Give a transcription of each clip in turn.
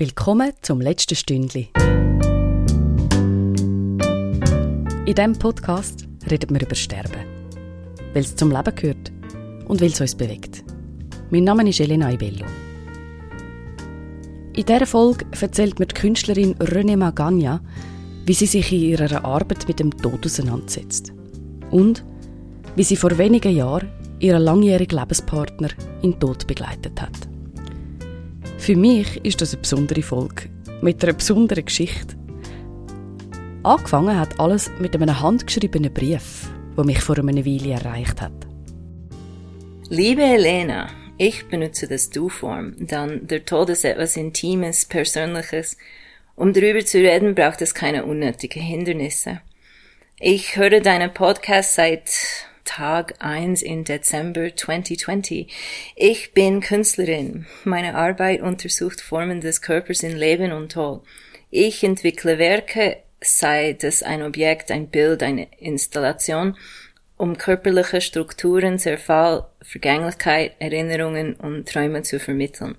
Willkommen zum letzten Stündli. In diesem Podcast reden wir über Sterben. Weil es zum Leben gehört und weil es uns bewegt. Mein Name ist Elena Ibello. In dieser Folge erzählt mir die Künstlerin René Magagna, wie sie sich in ihrer Arbeit mit dem Tod auseinandersetzt. Und wie sie vor wenigen Jahren ihren langjährigen Lebenspartner in den Tod begleitet hat. Für mich ist das eine besondere Folge mit einer besonderen Geschichte. Angefangen hat alles mit einem handgeschriebenen Brief, der mich vor einer Weile erreicht hat. Liebe Elena, ich benutze das Du-Form, dann der Tod ist etwas Intimes, Persönliches. Um darüber zu reden, braucht es keine unnötigen Hindernisse. Ich höre deinen Podcast seit Tag 1 im Dezember 2020. Ich bin Künstlerin. Meine Arbeit untersucht Formen des Körpers in Leben und Tod. Ich entwickle Werke, sei das ein Objekt, ein Bild, eine Installation, um körperliche Strukturen, Zerfall, Vergänglichkeit, Erinnerungen und Träume zu vermitteln.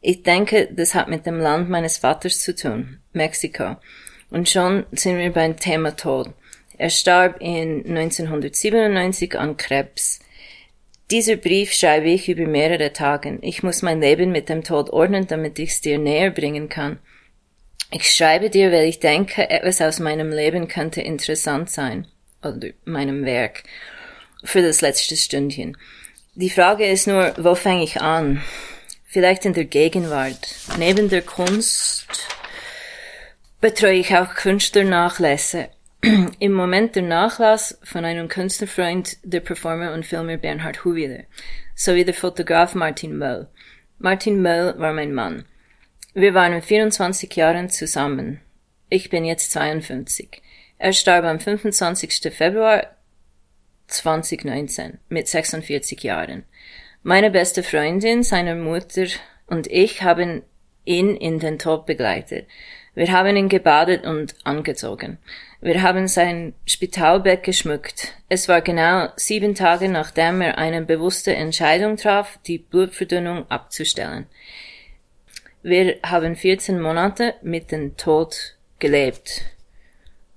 Ich denke, das hat mit dem Land meines Vaters zu tun, Mexiko. Und schon sind wir beim Thema Tod. Er starb in 1997 an Krebs. Dieser Brief schreibe ich über mehrere Tage. Ich muss mein Leben mit dem Tod ordnen, damit ich es dir näher bringen kann. Ich schreibe dir, weil ich denke, etwas aus meinem Leben könnte interessant sein. Oder meinem Werk. Für das letzte Stündchen. Die Frage ist nur, wo fange ich an? Vielleicht in der Gegenwart. Neben der Kunst betreue ich auch Künstlernachlässe. im Moment der Nachlass von einem Künstlerfreund, der Performer und Filmer Bernhard Huwiler, sowie der Fotograf Martin Möll. Martin Möll war mein Mann. Wir waren 24 Jahren zusammen. Ich bin jetzt 52. Er starb am 25. Februar 2019 mit 46 Jahren. Meine beste Freundin, seine Mutter und ich haben ihn in den Tod begleitet. Wir haben ihn gebadet und angezogen. Wir haben sein Spitalbett geschmückt. Es war genau sieben Tage nachdem er eine bewusste Entscheidung traf, die Blutverdünnung abzustellen. Wir haben 14 Monate mit dem Tod gelebt.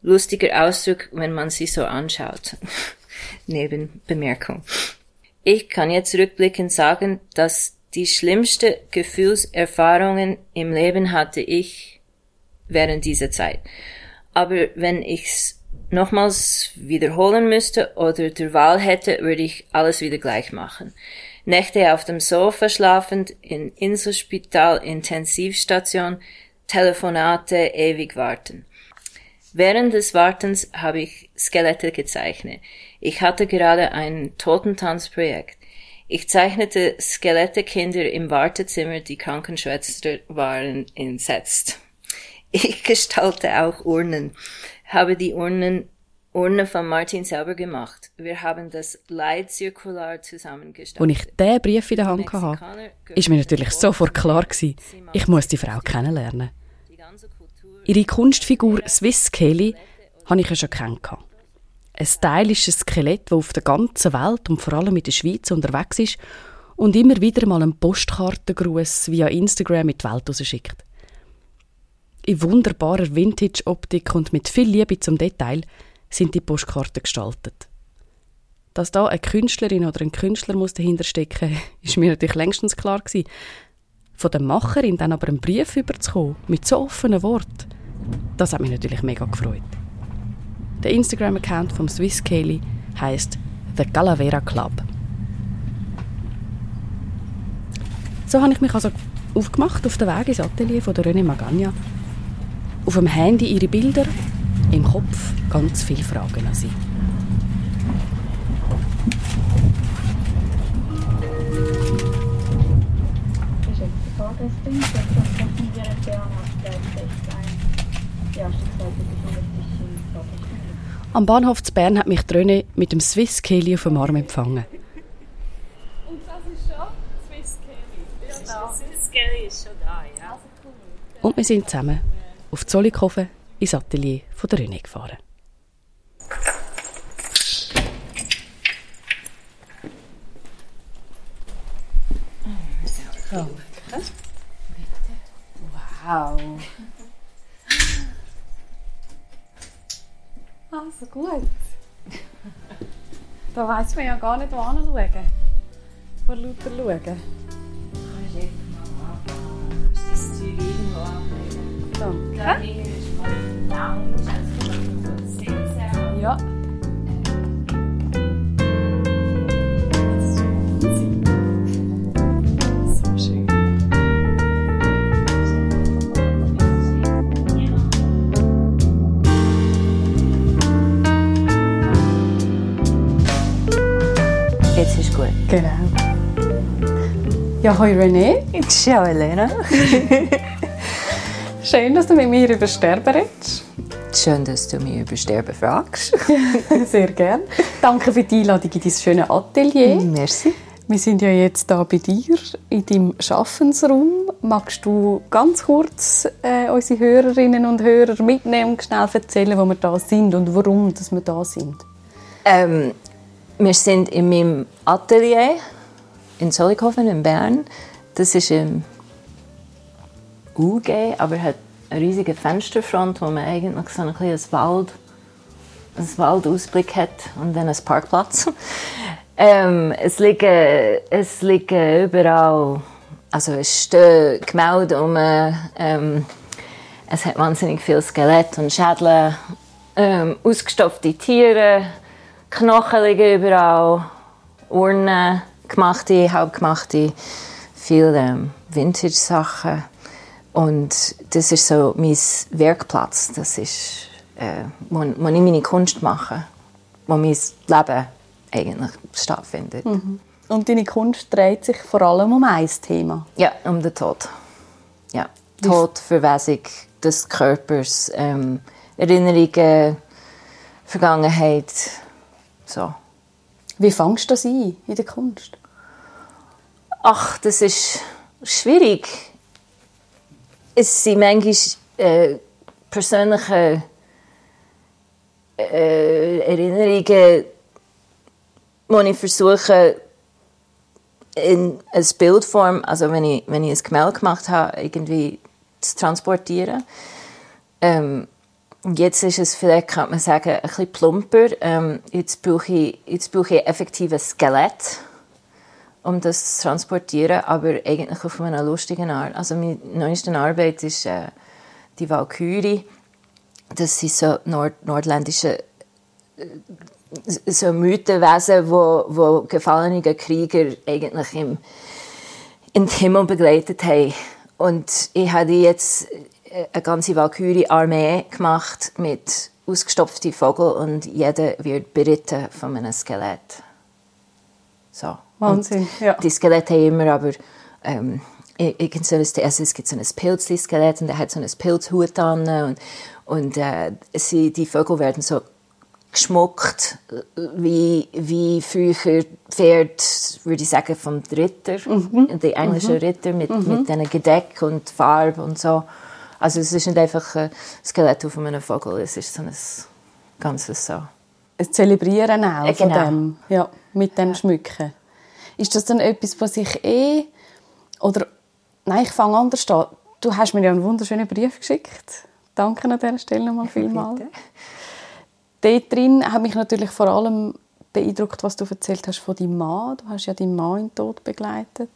Lustiger Ausdruck, wenn man sie so anschaut. Nebenbemerkung. Ich kann jetzt rückblickend sagen, dass die schlimmste Gefühlserfahrungen im Leben hatte ich während dieser Zeit. Aber wenn ich's nochmals wiederholen müsste oder der Wahl hätte, würde ich alles wieder gleich machen. Nächte auf dem Sofa schlafend, in Inselspital, Intensivstation, Telefonate, ewig warten. Während des Wartens habe ich Skelette gezeichnet. Ich hatte gerade ein Totentanzprojekt. Ich zeichnete Skelettekinder im Wartezimmer, die Krankenschwester waren entsetzt. Ich gestalte auch Urnen, habe die Urnen Urne von Martin selber gemacht. Wir haben das Leitzirkular zusammengestellt. Als ich diesen Brief in der Hand hatte, ist mir natürlich sofort klar gewesen, ich muss die Frau kennenlernen. Ihre Kunstfigur Swiss Kelly habe ich ja schon kennengelernt. Ein stylisches Skelett, das auf der ganzen Welt und vor allem in der Schweiz unterwegs ist und immer wieder mal einen Postkartengruß via Instagram in die Welt rausschickt in wunderbarer Vintage-Optik und mit viel Liebe zum Detail sind die Postkarten gestaltet. Dass da eine Künstlerin oder ein Künstler muss dahinter stecken, ist mir natürlich längstens klar gewesen. Von der Macherin dann aber einen Brief überzukommen mit so offenen Worten, das hat mich natürlich mega gefreut. Der Instagram-Account vom Swiss Kelly heißt The Calavera Club. So habe ich mich also aufgemacht auf den Weg ins Atelier von der René Magagna auf dem Handy ihre Bilder, im Kopf ganz viele Fragen an sie. Am Bahnhof zu Bern hat mich Dröne mit dem Swiss Kelly auf dem Arm empfangen. Und das ist schon Swiss Kelly. Ja, Swiss Kelly ist schon da, ja. Und wir sind zusammen auf Zollikofen ins Atelier von der René gefahren. Oh, Wow. Also gut. Da weiss man ja gar nicht, wo hinschauen. Vor lauter schauen. Das Zeug irgendwo sitzen. Ja. So schön. Jetzt ist gut. Genau. Ja, hoi René. Ciao, Elena. Schön, dass du mit mir über Sterben redest. Schön, dass du mich über Sterben fragst. Sehr gern. Danke für die Einladung in dein schönes Atelier. Merci. Wir sind ja jetzt da bei dir in deinem Schaffensraum. Magst du ganz kurz äh, unsere Hörerinnen und Hörer mitnehmen und schnell erzählen, wo wir da sind und warum dass wir da sind? Ähm, wir sind in meinem Atelier in Zollikofen in Bern. Das ist im UG, aber hat eine riesige Fensterfront, wo man eigentlich so ein kleines Wald, einen Waldausblick hat und dann einen Parkplatz. ähm, es, liegen, es liegen überall, also es stehen Gemälde um, ähm, es hat wahnsinnig viel Skelett und Schädel, ähm, ausgestopfte Tiere, Knochen liegen überall, Urnen, gemachte, halbgemachte, viele ähm, Vintage-Sachen. Und das ist so mein Werkplatz. Das ist, äh, wo, wo ich meine Kunst mache, wo mein Leben eigentlich stattfindet. Und deine Kunst dreht sich vor allem um ein Thema. Ja, um den Tod. Ja, Tod, Verwesung des Körpers, ähm, Erinnerungen, Vergangenheit, so. Wie fangst du das ein in der Kunst? Ach, das ist schwierig. Es sind manchmal äh, persönliche äh, Erinnerungen, die ich versuche, in eine Bildform, also wenn ich, wenn ich ein Gemälde gemacht habe, irgendwie zu transportieren. Ähm, jetzt ist es vielleicht, kann man sagen, ein bisschen plumper. Ähm, jetzt, brauche ich, jetzt brauche ich effektiv Skelett um das zu transportieren, aber eigentlich auf eine lustige Art. Also meine neueste Arbeit ist äh, die Walküre. Das sind so nord nordländische äh, so Mythenwesen, wo, wo gefallene Krieger eigentlich im, in den Himmel begleitet haben. Und ich habe jetzt eine ganze Walküre-Armee gemacht mit ausgestopften Vogel und jeder wird beritten von einem Skelett. So. Wahnsinn, ja. Die Skelette haben immer aber ähm, irgend so ein, also es gibt so ein Pilzli-Skelett und der hat so einen Pilzhut an und, und äh, sie, die Vögel werden so geschmuckt, wie, wie früher Pferd, würde ich sagen, vom Ritter, Mhm. die englischen Ritter mit, mit diesen Gedeck und Farbe und so. Also es ist nicht einfach ein Skelett auf einem Vogel, es ist so ein ganzes so. Ein Zelebrieren auch Äh, von genau. dem, ja, mit dem Schmücken. Ist das dann etwas, was ich eh, oder, nein, ich fange anders an. Du hast mir ja einen wunderschönen Brief geschickt. Danke an dieser Stelle nochmal vielmals. Dort drin hat mich natürlich vor allem beeindruckt, was du erzählt hast von deinem Mann. Du hast ja deinen Mann in den Tod begleitet.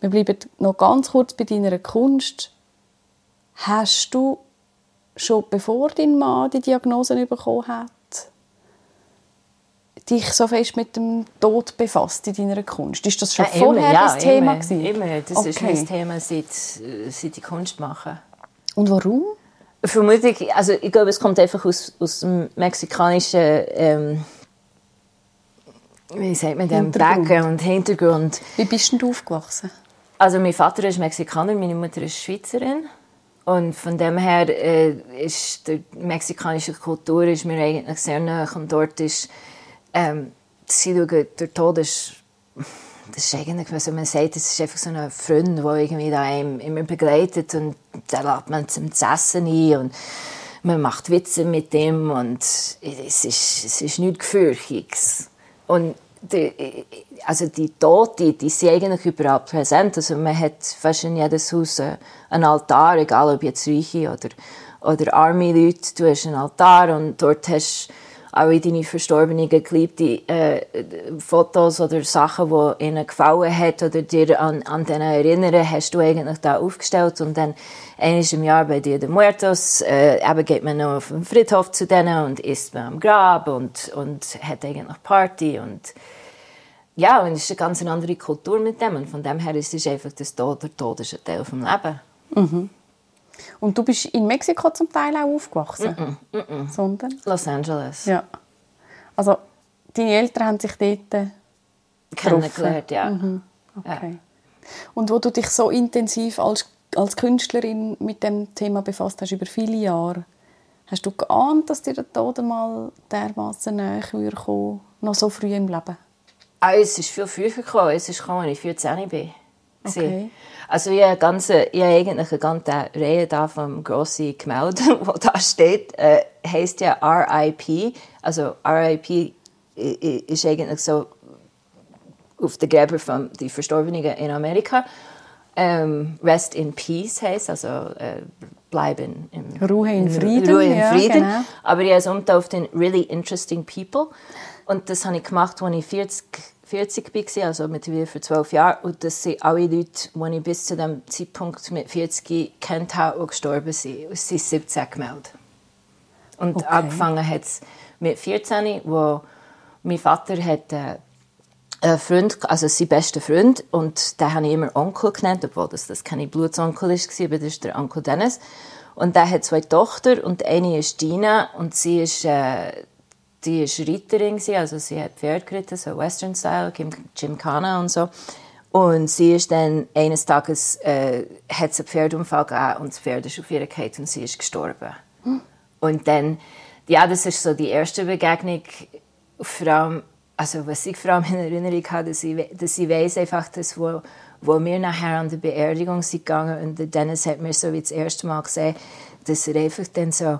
Wir bleiben noch ganz kurz bei deiner Kunst. Hast du schon bevor dein Mann die Diagnose bekommen hat, dich so fest mit dem Tod befasst in deiner Kunst? Ist das schon Äh, vorher ja, das Thema immer, gewesen? Immer, das ist Okay. mein Thema, seit, äh, seit ich Kunst mache. Und warum? Vermutlich, also ich glaube, es kommt einfach aus, aus dem mexikanischen, ähm, wie sagt man dem, Hintergrund. Background, Hintergrund. Wie bist denn du aufgewachsen? Also mein Vater ist Mexikaner, meine Mutter ist Schweizerin. Und von dem her äh, ist die mexikanische Kultur ist mir eigentlich sehr nah. Und dort ist, ähm, sie schauen, der Tod ist, das ist eigentlich, was man sagt, das ist einfach so ein Freund, der irgendwie da einem immer begleitet und da lädt man zum Essen ein und man macht Witze mit dem und es ist, es ist nichts Gefürchtiges. Und die, also die Tote, die sind eigentlich überall präsent. Also man hat fast in jedes Haus einen Altar, egal ob jetzt Reiche oder, oder arme Leute. Du hast einen Altar und dort hast in deine verstorbenen Geliebte äh, Fotos oder Sachen, die ihnen gefallen hat oder dir an, an denen erinnern, hast du eigentlich da aufgestellt und dann einmal im Jahr bei Dia de Muertos äh, eben geht man noch auf den Friedhof zu denen und isst man am Grab und, und hat eigentlich Party und ja, und es ist eine ganz andere Kultur mit dem und von dem her ist es einfach das der Tod ist ein Teil vom Leben. Mhm. Und du bist in Mexiko zum Teil auch aufgewachsen? Mm -mm, mm Sondern? Los Angeles. Ja. Also, deine Eltern haben sich dort kennengelernt, ja. Mhm. Okay. Ja. Und wo du dich so intensiv als, als Künstlerin mit dem Thema befasst hast, über viele Jahre, hast du geahnt, dass dir der Tod mal dermaßen näher kommen noch so früh im Leben? Ah, es ist viel früher gekommen. Es ist gekommen, als ich 14 bin. Okay. Also ich habe, ganze, ich habe eigentlich eine ganze Reihe da vom grossen Gemälde, wo da steht, äh, heisst ja RIP. Also RIP ist eigentlich so auf der Gräber von die Verstorbenen in Amerika. Ähm, Rest in Peace heisst, also äh, bleiben im Ruhe in Frieden. Ruhe in Frieden. Ja, genau. Aber ich habe es umgetauft in Really Interesting People. Und das habe ich gemacht, als ich 40 40 war, also mittlerweile für zwölf Jahre. Und das sind alle Leute, die ich bis zu dem Zeitpunkt mit 40 kennt habe und gestorben sind. Es sind 17 gemeldet. Und okay. angefangen hat es mit 14, wo mein Vater hat äh, einen Freund, also sein bester Freund, und den habe ich immer Onkel genannt, obwohl das, das keine Blutsonkel war, aber das ist der Onkel Dennis. Und der hat zwei Tochter und eine ist Dina und sie ist äh, die war Reiterin, also sie hat Pferd geritten, so Western Style, Gymkhana und so. Und sie ist dann eines Tages äh, hat einen Pferdunfall gegeben und das Pferd ist auf ihr gefallen und sie ist gestorben. Hm. Und dann, ja, das ist so die erste Begegnung, vor allem, also was ich vor allem in Erinnerung habe, dass ich, dass ich weiss einfach, dass wo, wo wir nachher an der Beerdigung sind gegangen und Dennis hat mir so wie das erste Mal gesehen, dass er einfach dann so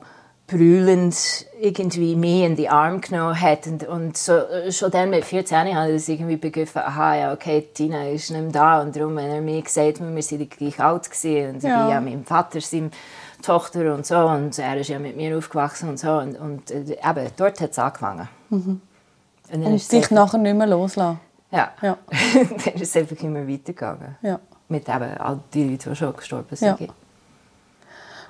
brüllend irgendwie mich in die Arme genommen hat. Und, und so, schon dann mit 14 habe ich das irgendwie begriffen, aha, ja, okay, Tina ist nicht mehr da. Und darum, wenn er mir gesagt hat, wir sind gleich alt gewesen. Und ja. ich bin ja mit meinem Vater, seine Tochter und so. Und er ist ja mit mir aufgewachsen und so. Und, und äh, eben, dort hat es angefangen. Mhm. Und, und dich nachher nicht mehr loslassen. Ja. ja. dann ist es einfach immer weitergegangen. Ja. Mit eben all die Leute, die schon gestorben sind. Ja.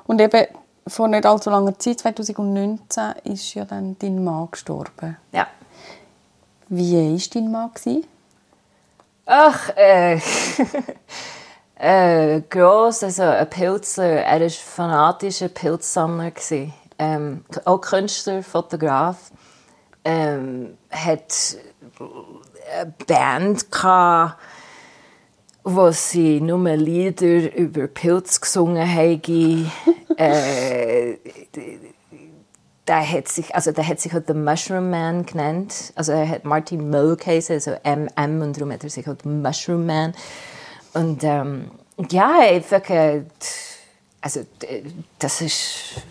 Und eben vor nicht allzu langer Zeit, 2019, ist ja dann dein Mann gestorben. Ja. Wie war dein Mann? Ach, äh, äh, gross, also ein Pilzler. Er war fanatischer Pilzsammler. Ähm, auch Künstler, Fotograf. Ähm, hat eine Band gehabt, wo sie nur Lieder über Pilz gesungen haben. äh, der hat sich, also der hat sich halt The Mushroom Man genannt. Also er hat Martin Moe geheißen, also MM, und darum hat er sich halt Mushroom Man. Und ähm, ja, einfach, äh, also das ist,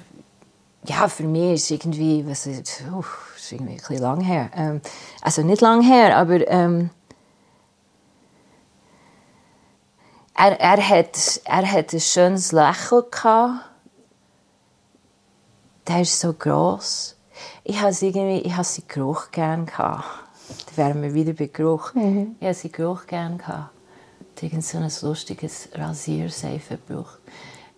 ja, für mich ist irgendwie, was ist, uh, ist irgendwie ein bisschen lang her. Ähm, also nicht lang her, aber ähm, er, er, hat, er hat ein schönes Lächeln gehabt der ist so gross. Ich habe irgendwie, ich habe seinen Geruch gerne gehabt. Da wären wir wieder bei Geruch. Mhm. Ich habe seinen Geruch gerne gehabt. Irgend so ein lustiges Rasierseife gebraucht.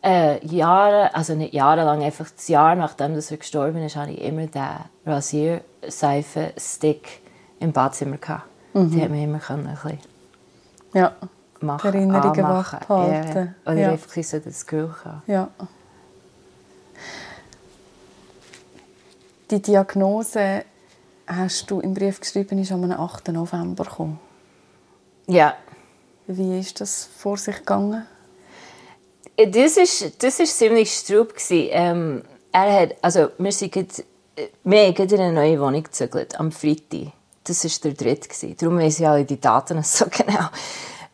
Äh, Jahre, also nicht jahrelang, einfach das Jahr nachdem er gestorben ist, hatte ich immer den Rasierseife-Stick im Badzimmer gehabt. Mhm. Die hat mir immer können, ein bisschen ja. Machen, Erinnerungen wach behalten. Ja. Oder ja. einfach so das Geruch haben. Ja. Die Diagnose hast du im Brief geschrieben, ist am 8. November gekommen. Ja. Wie ist das vor sich gegangen? Das ist, das ist ziemlich strub ähm, er hat, also wir sind grad, wir haben in eine neue Wohnung gezügelt, am Freitag. Das war der dritte. Darum weiss ich alle die Daten so genau.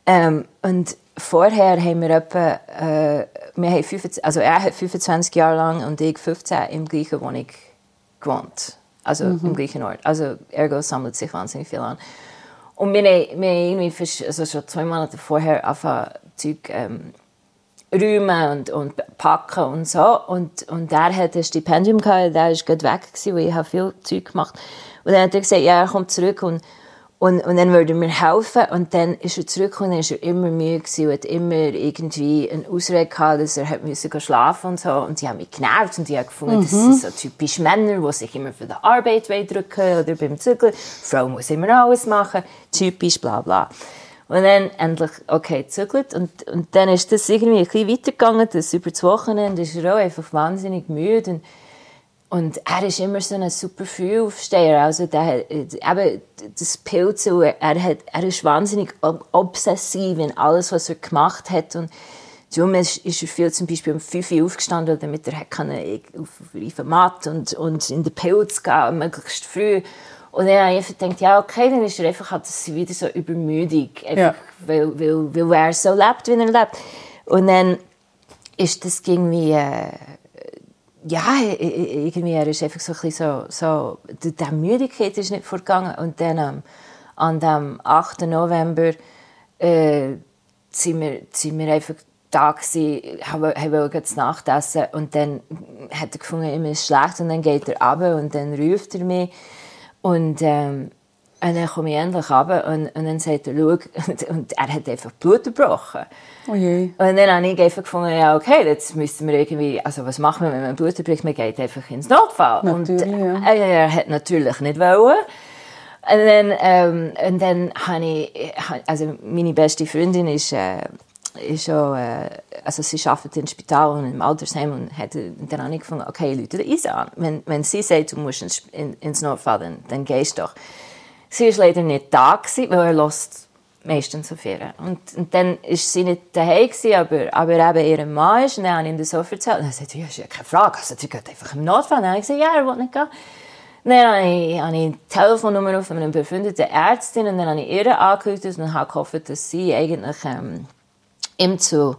Ähm, und vorher haben wir etwa, äh, wir haben 25, also er hat 25 Jahre lang und ich 15 im gleichen Wohnung gewohnt. Also mhm. im gleichen Ort. Also ergo sammelt sich wahnsinnig viel an. Und wir haben, wir haben irgendwie also schon zwei Monate vorher angefangen, Zeug ähm, räumen und, und packen und so. Und, und der hat ein Stipendium gehabt, der ist gerade weg gewesen, weil ich habe viel Zeug gemacht. Und dann hat er gesagt, ja, er kommt zurück und und, und dann würde mir helfen. Und dann ist er zurückgekommen und ist er immer müde gewesen und hat immer irgendwie eine Ausrede gehabt, dass er hat müssen schlafen und so. Und die haben mich genervt und die haben gefunden, mhm. das sind so typisch Männer, die sich immer für die Arbeit drücken oder beim Zügeln. Die Frau muss immer alles machen. Typisch, bla, bla. Und dann endlich, okay, zügelt. Und, und dann ist das irgendwie ein bisschen weitergegangen. Das über das Wochenende ist er auch einfach wahnsinnig müde. Und und er ist immer so ein super Frühaufsteher. Also der, eben das Pilz, er, hat, er ist wahnsinnig obsessiv in alles, was er gemacht hat. Und darum ist, ist er viel zum Beispiel um 5 Uhr aufgestanden, damit er kann auf, auf den Matt und, und in den Pilz gehen, möglichst früh. Und dann habe ich einfach gedacht, ja, okay, dann ist er einfach hat das wieder so übermüdig, einfach, ja. weil, weil, weil er so lebt, wie er lebt. Und dann ist das irgendwie... Äh, ja, irgendwie, er ist einfach so ein bisschen so, so die Müdigkeit ist nicht vorgegangen. Und dann ähm, an dem 8. November äh, sind, wir, sind wir einfach da gewesen, haben, haben zu Nacht essen und dann hat er gefunden, ihm ist schlecht und dann geht er runter und dann ruft er mich und ähm, und dann komme ich endlich runter und, und dann sagt er, schau, und, und er hat einfach Blut gebrochen. Oh je. Und dann habe ich einfach gefunden, ja, okay, jetzt müssen wir irgendwie, also was machen wir, wenn man Blut bricht? Man geht einfach ins Notfall. Natürlich, und ja. er hat natürlich nicht wollen. Und dann, ähm, und dann habe ich, also meine beste Freundin ist, äh, ist auch, äh, also sie arbeitet im Spital und im Altersheim und hat dann gefunden, okay, Leute, Isa. Wenn, wenn sie sagt, du musst ins, in, ins Notfall, dann, dann gehst du doch. Sie war leider nicht da, gewesen, weil er lässt meistens auf ihr. Und, und dann war sie nicht daheim, gewesen, aber, aber eben ihr Mann ist. Und dann habe ich ihm das so erzählt. Und er sagte, ja, ist ja keine Frage. Also, du gehst einfach im Notfall. Und dann habe ich gesagt, ja, er will nicht gehen. Dann habe ich, ich die Telefonnummer von einer befreundeten Ärztin und dann habe ich ihr angerufen und habe gehofft, dass sie eigentlich ähm, ihm zu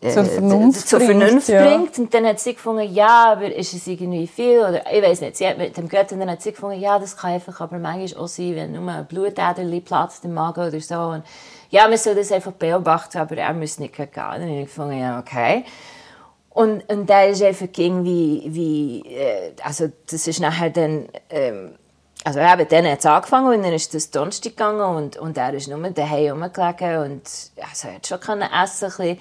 zur Vernunft, zur Vernunft bringt, bringt. Ja. Und dann hat sie gefunden, ja, aber ist es irgendwie viel? Oder ich weiß nicht. Sie hat mit dem Götter dann hat sie gefunden, ja, das kann einfach aber manchmal auch sein, wenn nur ein Blutäderli platzt im Magen oder so. Und ja, man soll das einfach beobachten, aber er muss nicht gehen. Dann habe ich gefunden, ja, okay. Und, und da ist einfach irgendwie, wie, äh, also das ist nachher dann, ähm, also eben, dann hat es angefangen und dann ist das Donnerstag gegangen und, und er ist nur daheim rumgelegen und also er hat schon essen können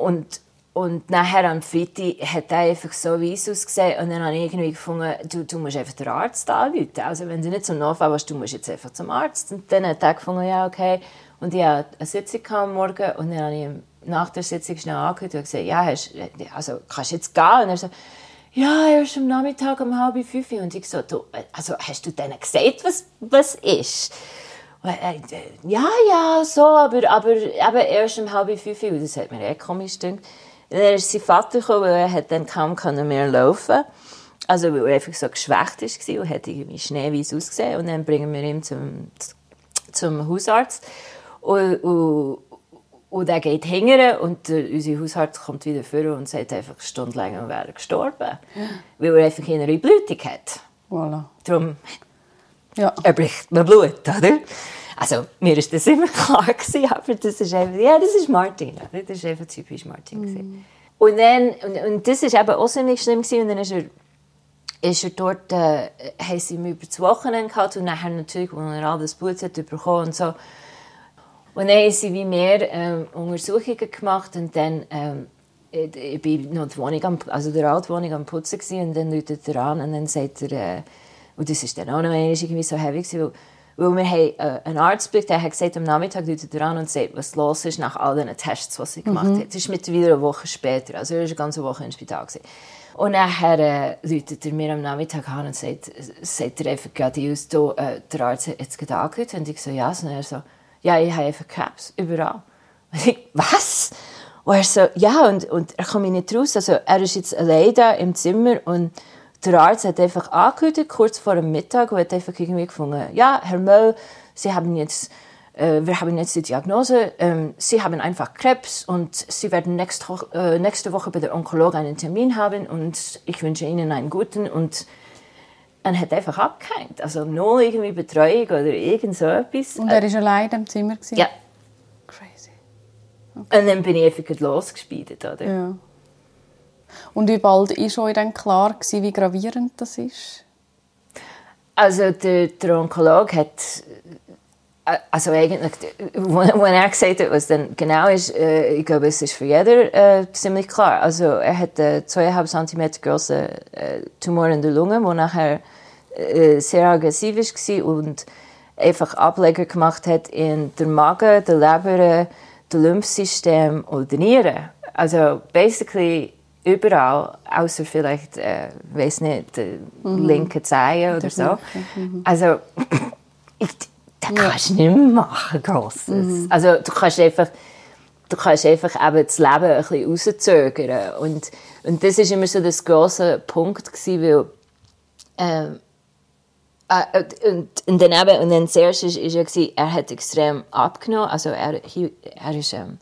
und, und nachher am Freitag hat er einfach so weiss ausgesehen und dann habe ich irgendwie gefunden, du, du musst einfach den Arzt anrufen. Also wenn du nicht zum Notfall warst, du musst jetzt einfach zum Arzt. Und dann hat er gefunden, ja okay. Und ich hatte eine Sitzung am Morgen und dann habe ich nach der Sitzung schnell angehört und gesagt, ja, hast, also kannst du jetzt gehen? Und er so, ja, erst am Nachmittag um halb fünf. Und ich so, du, also hast du denen gesagt, was, was ist? Äh, ja, ja, so, aber, aber eben erst um halb fünf Uhr, das hat mir eh komisch gedacht. Dann ist sein Vater gekommen, weil er hat dann kaum mehr laufen Also, weil er einfach so geschwächt war und hat irgendwie schneeweiß ausgesehen. Und dann bringen wir ihn zum, zum Hausarzt. Und, und, und er geht hingern und der, unser Hausarzt kommt wieder vor und sagt einfach stundenlang, er wäre gestorben. Weil er einfach eine Blutung hat. Voilà. Darum ja. Er bricht mir Blut, oder? Also, mir war das immer klar, gewesen, aber das ist einfach, ja, das ist Martin. Das ist einfach typisch Martin. Mm. Und dann, und, und das war eben auch nicht schlimm gewesen, und dann ist er, ist er dort, äh, haben sie ihn über das Wochenende gehabt, und nachher natürlich, als er all das Blut hat bekommen und so. Und dann haben sie wie mehr ähm, Untersuchungen gemacht, und dann, ähm, ich, ich bin noch die Wohnung am, also der alte Wohnung am Putzen gewesen, und dann läutet er an, und dann sagt er, äh, und das war dann auch noch irgendwie so heavy, weil, weil wir haben äh, einen Arzt der hat gesagt, am Nachmittag ruft er an und sagt, was los ist nach all den Tests, die sie gemacht mhm. hat. Das ist mittlerweile eine Woche später, also er war eine ganze Woche im Spital. Gewesen. Und nachher äh, er mir am Nachmittag an und sagt, sagt er einfach gerade aus, du, äh, der Arzt hat jetzt gerade angerufen. Und ich so, ja. Und er so, ja, ich habe einfach Krebs, überall. Und ich, was? Und er so, ja, und, und er kommt nicht raus. Also er ist jetzt allein da im Zimmer und der Arzt hat einfach angehört, kurz vor dem Mittag, und hat einfach irgendwie gefunden, ja, Herr Möll, Sie haben jetzt, äh, wir haben jetzt die Diagnose, ähm, Sie haben einfach Krebs und Sie werden nächste, äh, nächste Woche bei der Onkologin einen Termin haben und ich wünsche Ihnen einen guten und er hat einfach abgehängt. Also nur irgendwie Betreuung oder irgend so etwas. Und er war allein im Zimmer? Gewesen? Ja. Crazy. Okay. Und dann bin ich einfach losgespielt, oder? Ja. Und wie bald war schon dann klar, gewesen, wie gravierend das ist? Also der, der Onkologe hat also eigentlich, wenn er gesagt hat, was dann genau ist, äh, ich glaube, es ist für jeder äh, ziemlich klar. Also er hat einen 2,5 cm großen äh, Tumor in der Lunge, der nachher äh, sehr aggressiv war und einfach Ableger gemacht hat in der Magen, der Leber, der Lymphsystem und der Nieren. Also basically überall, außer vielleicht, äh, weiß nicht, der mhm. linke Zehe oder so. Mhm. Also ich, das kannst du nicht mehr machen, Grosses. Mhm. Also du kannst einfach, du kannst einfach eben das Leben ein bisschen rauszögern. Und, und das war immer so das grosse Punkt, gewesen, weil ähm, äh, und, und dann eben, und dann zuerst war ja, gewesen, er hat extrem abgenommen, also er, er ist, ähm,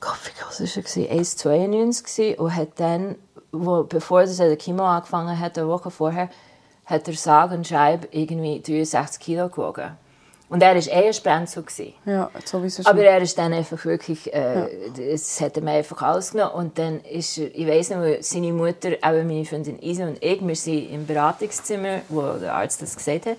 Groß war er? 1,92 und hat dann, wo, bevor er der Chemo angefangen hat, eine Woche vorher, hat er sage und schreibe irgendwie 63 Kilo gewogen. Und er war eher Sprenzel. Ja, sowieso schon. Aber er ist dann einfach wirklich, äh, ja. es hat ihm einfach alles genommen. Und dann ist er, ich weiss noch, seine Mutter, eben meine Freundin Isa und ich, wir sind im Beratungszimmer, wo der Arzt das gesagt hat.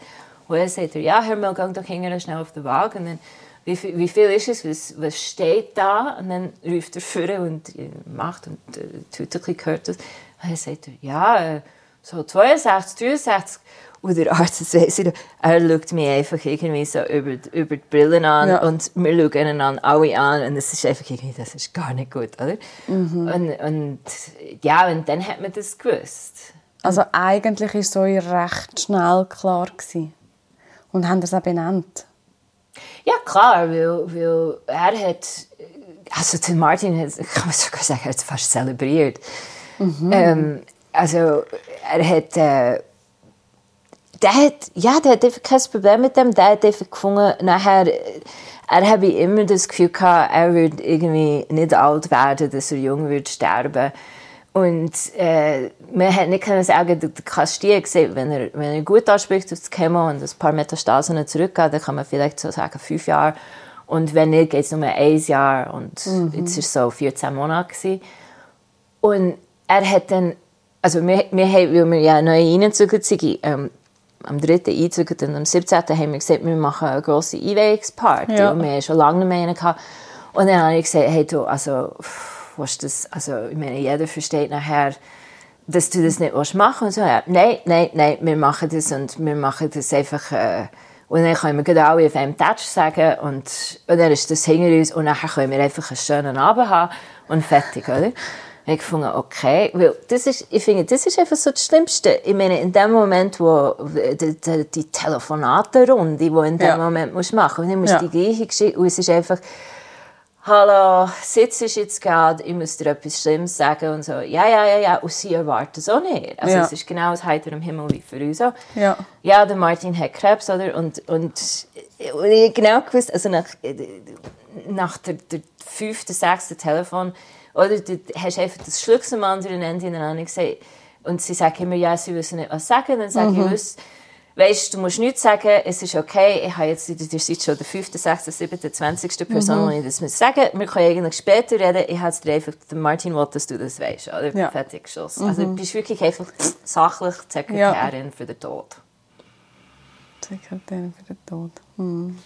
Und er sagt, ja, hör mal, geh doch hinten schnell auf den Wagen. Und dann, wie viel, wie viel ist es, was, was steht da? Und dann ruft er vor und macht und äh, tut ein bisschen gehört das. Und er sagt, ja, äh, so 62, 63. Und der Arzt weiss ich, er schaut mich einfach irgendwie so über, über die Brillen an ja. und wir schauen an, alle an und es ist einfach irgendwie, das ist gar nicht gut, oder? Mhm. Und, und ja, und dann hat man das gewusst. Also eigentlich war es so recht schnell klar gewesen. Und haben das auch benannt? Ja, klar, weil, weil er hat, also den Martin, hat, kann man sogar sagen, er hat es fast zelebriert. Mhm. Ähm, also er hat, äh, der hat, ja, der hat einfach kein Problem mit dem, der hat einfach gefunden, nachher, er habe immer das Gefühl gehabt, er würde irgendwie nicht alt werden, dass er jung wird sterben. Und äh, man hat nicht können sagen, der Kastie gesehen, wenn er, wenn er gut anspricht auf das Chemo und ein paar Metastasen zurückgeht, dann kann man vielleicht so sagen, fünf Jahre. Und wenn nicht, geht es nur ein Jahr. Und mhm. jetzt war es so 14 Monate. Gewesen. Und er hat dann also wir, wir haben, weil wir ja neu reingezogen sind, ähm, am 3. eingezogen und am 17. haben wir gesagt, wir machen eine grosse Einweihungsparty. Ja. Und wir haben schon lange nicht mehr gehabt. Und dann habe ich gesagt, hey du, also, was das, also, ich meine, jeder versteht nachher, dass du das nicht machen willst. Und so, ja, nein, nein, nein, wir machen das und wir machen das einfach, äh, und dann können wir gerade alle auf einem Touch sagen und, und dann ist das hinter uns und dann können wir einfach einen schönen Abend haben und fertig, oder? ich gefunden, okay, weil das ist, ich finde, das ist einfach so das Schlimmste. Ich meine, in dem Moment, wo die, die, die Telefonatenrunde, die in dem ja. Moment musst machen, und dann musst du ja. die gleiche Geschichte, und es ist einfach, hallo, sitzt jetzt gerade, ich muss dir etwas Schlimmes sagen und so, ja, ja, ja, ja, und sie erwarten es auch nicht. Also ja. es ist genau das Heiter am Himmel wie für uns auch. Ja. ja, der Martin hat Krebs, oder? Und, und, und ich genau gewusst, also nach, nach der, der fünften, sechsten Telefon, oder du hast einfach das Schlucks am anderen Ende in gesagt. Und sie sagen immer, ja, sie wissen nicht, was sagen. Dann sage mhm. ich, weißt du, musst nichts sagen, es ist okay, ich habe jetzt, ihr seid schon der 5., 6., 7., 20. Person, mhm. die ich das muss sagen Wir können eigentlich später reden. Ich habe dir einfach, der Martin will, dass du das weißt. Oder? Ja. Fertig geschossen. Mhm. Also du bist wirklich einfach sachlich Sekretärin ja. für den Tod. Sekretärin für den Tod. Mhm.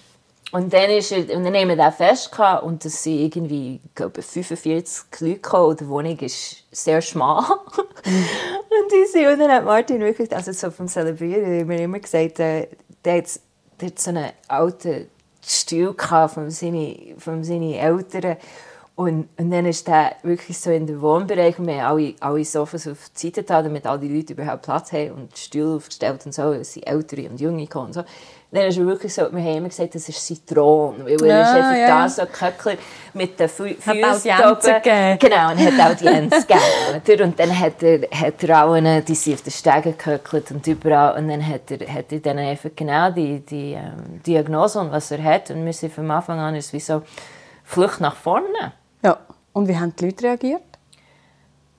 Und dann, ist er, und dann haben wir den fest gehabt, und es sind irgendwie, ich glaube, 45 Leute gekommen, und die Wohnung ist sehr schmal. Mhm. und, die und dann hat Martin wirklich, also so vom Zelebrieren, mir immer gesagt, äh, der, hat, der hat so einen alten Stuhl gehabt von seinen, von seinen Eltern. Und, und dann ist der wirklich so in den Wohnbereich und wir haben alle, alle Sofas auf die Seite getan, damit alle die Leute überhaupt Platz haben und Stühle aufgestellt und so, es sind Ältere und Junge gekommen und so. Dann ist wirklich so, wir haben immer gesagt, das ist Zitron, weil ja, er ist einfach ja. da so Köckler mit den Fü Füßen oben. Genau, und hat Audienz gegeben. Und dann hat er, hat er auch einen, die sind auf den Stegen gehöckelt und überall. Und dann hat er, hat er dann einfach genau die, die ähm, Diagnose und was er hat. Und wir sind von Anfang an ist wie so Flucht nach vorne. Ja, und wie haben die Leute reagiert?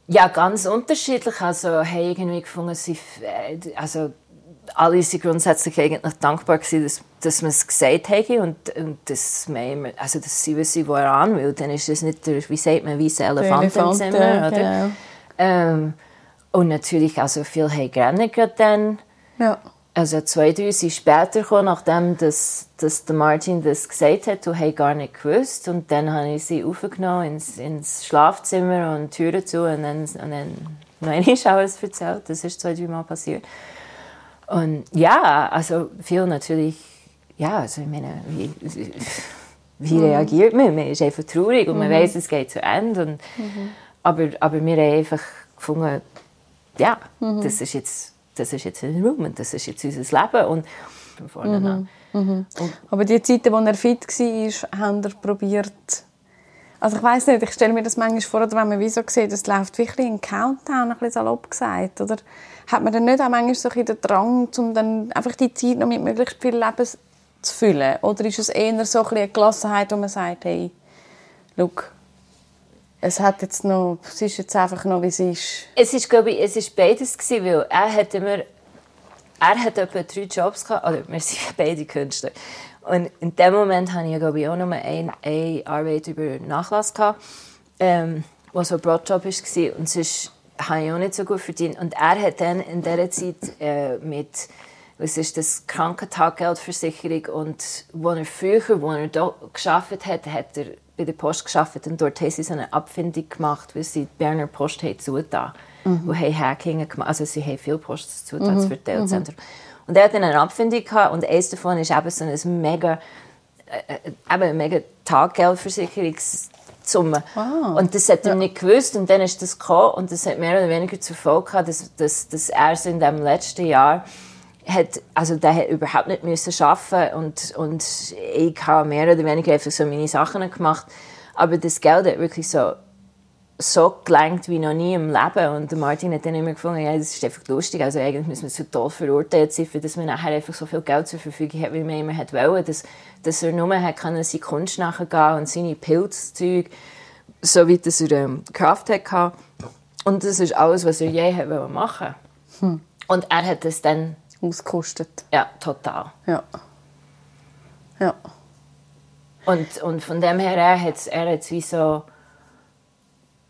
Ja, ganz unterschiedlich. Also, hey, irgendwie gefunden, sie, äh, also, alle sind grundsätzlich eigentlich dankbar gewesen, dass, dass man es gesagt hätte und, und dass, man immer, also, dass sie wissen, wo er an will. Dann ist das nicht der, wie sagt man, weiße Elefant, im Zimmer, oder? Genau. Ähm, und natürlich, also, viel haben gerne dann. Ja. Also zwei, drei sind später gekommen, nachdem das, dass der Martin das gesagt hat, du hast gar nicht gewusst. Und dann habe ich sie aufgenommen ins, ins Schlafzimmer und die Türen zu und dann, und dann noch einmal alles erzählt. Das ist zwei, drei Mal passiert. Und ja, also viel natürlich, ja, also ich meine, wie, wie mhm. reagiert man? Man ist einfach traurig und man mhm. weiß, es geht zu Ende. Und, mhm. aber, aber wir haben einfach gefunden, ja, mhm. das ist jetzt das ist jetzt ein Room und das ist jetzt unser Leben und von vorne mhm. an. Mhm. Aber die Zeiten, wo er fit war, haben er probiert also ich weiß nicht, ich stelle mir das manchmal vor, wenn man wie so sieht, das läuft wirklich ein Countdown, ein bisschen salopp gesagt, oder hat man dann nicht auch manchmal so ein den Drang, um dann einfach die Zeit noch mit möglichst viel Leben zu füllen? Oder ist es eher so ein eine Gelassenheit, wo man sagt, hey, look, es hat jetzt noch, es ist jetzt einfach noch, wie es ist. Es ist, glaube ich, es ist beides gewesen, weil er hat immer, er hat etwa drei Jobs gehabt, oder wir sind beide Künstler. Und in dem Moment hatte ich, glaube ich, auch noch eine, eine Arbeit über Nachlass gehabt, ähm, was so ein Brotjob war. Und sonst habe ich auch nicht so gut verdient. Und er hat dann in dieser Zeit äh, mit was ist das Krankentaggeldversicherung und wo er früher, wo er da geschafft hat, hat er bei der Post geschafft und dort haben sie so eine Abfindung gemacht, weil sie die Berner Post haben zugetan mhm. und haben Hacking gemacht. Also sie haben viel Post zugetan mhm. für die Mhm. Und er hat dann eine Abfindung gehabt und eines davon ist eben so ein mega, äh, eben eine mega Taggeldversicherungssumme. Wow. Und das hat er ja. nicht gewusst und dann ist das gekommen und das hat mehr oder weniger zur Folge gehabt, dass, dass, dass er in dem letzten Jahr hat, also der hat überhaupt nicht müssen arbeiten und, und ich habe mehr oder weniger einfach so meine Sachen gemacht. Aber das Geld hat wirklich so, so gelangt wie noch nie im Leben. Und Martin hat dann immer gefunden, ja, das ist einfach lustig. Also eigentlich müssen wir so toll verurteilt sein, dass man nachher einfach so viel Geld zur Verfügung hat, wie man immer hat wollen. Dass, dass er nur hat können seine Kunst nachgehen und seine Pilzzeug, so wie das er ähm, Kraft hatte. Und das ist alles, was er je hat machen hm. Und er hat das dann ausgekostet. Ja, total. Ja. Ja. Und, und von dem her, er hat es wie so...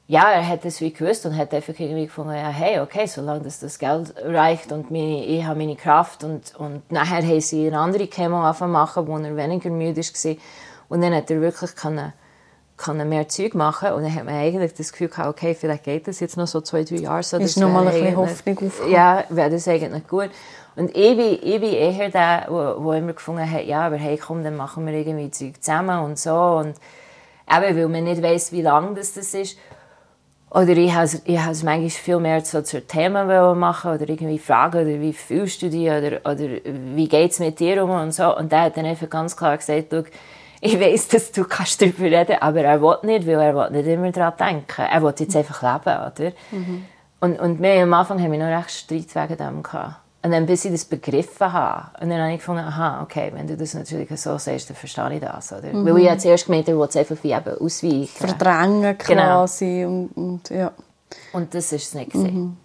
Ja, er hat es wie gewusst und hat einfach irgendwie gefunden, ja, hey, okay, solange das, das Geld reicht und meine, ich habe meine Kraft und, und nachher haben sie eine andere Chemo machen, wo er weniger müde war und dann hat er wirklich können, können mehr Zeug machen und dann hat man eigentlich das Gefühl gehabt, okay, vielleicht geht das jetzt noch so zwei, drei Jahre so. Ist noch mal ein bisschen Hoffnung aufgekommen. Ja, wäre das eigentlich gut. Und ich bin, ich bin eher der, wo, wo immer gefunden hat, ja, aber hey, komm, dann machen wir irgendwie Zeug zusammen und so. Und eben, weil man nicht weiss, wie lang das, das ist. Oder ich habe ich es manchmal viel mehr so zu Themen machen oder irgendwie fragen, oder wie fühlst du dich oder, oder wie geht es mit dir um und so. Und der hat dann einfach ganz klar gesagt, ich weiß, dass du kannst darüber reden aber er will nicht, weil er will nicht immer daran denken. Er will jetzt einfach leben, oder? Mhm. Und, und wir am Anfang haben wir noch recht Streit wegen dem gehabt. Und dann, bis ich das begriffen habe. Und dann habe ich gefunden, aha, okay, wenn du das natürlich so sagst, dann verstehe ich das. Oder? Mhm. Weil ich ja zuerst gemeint habe, ich einfach wie eben ausweichen. Verdrängen genau. quasi. Genau. Und, und, ja. und das war es nicht. Mhm.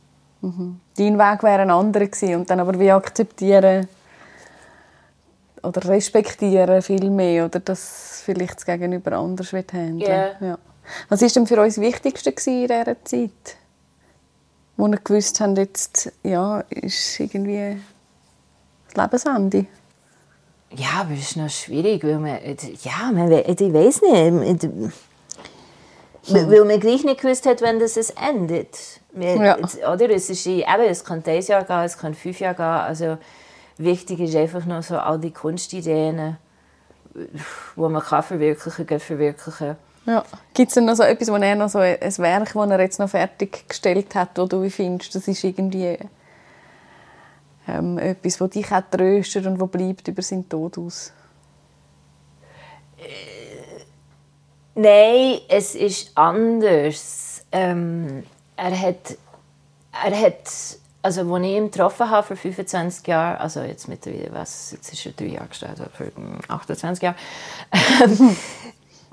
Mhm. Dein Weg wäre ein anderer gewesen. Und dann aber wie akzeptieren oder respektieren viel mehr. Oder dass vielleicht das Gegenüber anders wird handeln. Yeah. Ja. Was war denn für uns das Wichtigste in dieser Zeit? Wo wir gewusst haben, jetzt ja, ist irgendwie das Lebensende? Ja, aber es ist noch schwierig, weil man, ja, man, ich weiß nicht, hm. weil man gleich nicht gewusst hat, wenn das es endet. Ja. Oder? Es, ist, eben, es kann dieses Jahr gehen, es kann fünf Jahre gehen, also wichtig ist einfach noch so all die Kunstideen, die man kann verwirklichen kann, verwirklichen ja. Gibt es denn noch so etwas, wo er noch so ein Werk, das er jetzt noch fertiggestellt hat, wo du findest, das ist irgendwie ähm, etwas, das dich auch tröstet und wo bleibt über seinen Tod aus? Äh, nein, es ist anders. Ähm, er hat, er hat, also als ich ihn getroffen habe vor 25 Jahren, also jetzt mittlerweile, was, jetzt ist er drei Jahre gestorben, vor 28 Jahren,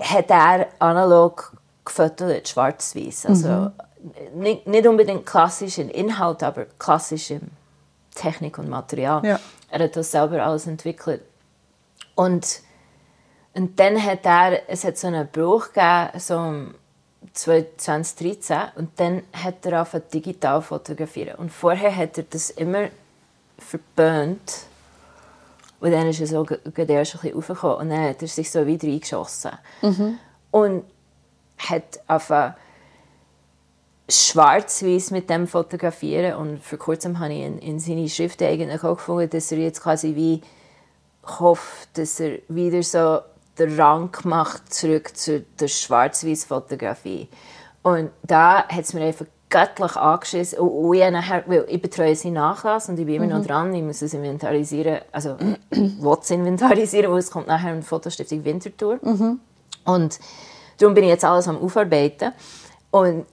hat er analog gefotografiert, schwarz-weiß. Also mhm. nicht, nicht unbedingt klassisch in Inhalt, aber klassisch in Technik und Material. Ja. Er hat das selber alles entwickelt. Und, und dann hat er, es hat so einen Bruch gegeben, so 2013, und dann hat er angefangen digital fotografieren. Und vorher hat er das immer verböhnt. Und dann ist er so gerade erst ein bisschen raufgekommen und dann hat er sich so wieder eingeschossen. Mhm. Und hat angefangen schwarz-weiß mit dem fotografieren und vor kurzem habe ich in, in seine Schriften eigentlich auch gefunden, dass er jetzt quasi wie hofft, dass er wieder so den Rang macht zurück zu der schwarz-weiß Fotografie. Und da hat es mir einfach göttlich angeschissen. Und, und ich, nachher, weil ich betreue seinen Nachlass und ich bin immer mhm. noch dran, ich muss es inventarisieren, also will es inventarisieren, weil es kommt nachher eine Fotostiftung Wintertour. Mhm. Und darum bin ich jetzt alles am Aufarbeiten. Und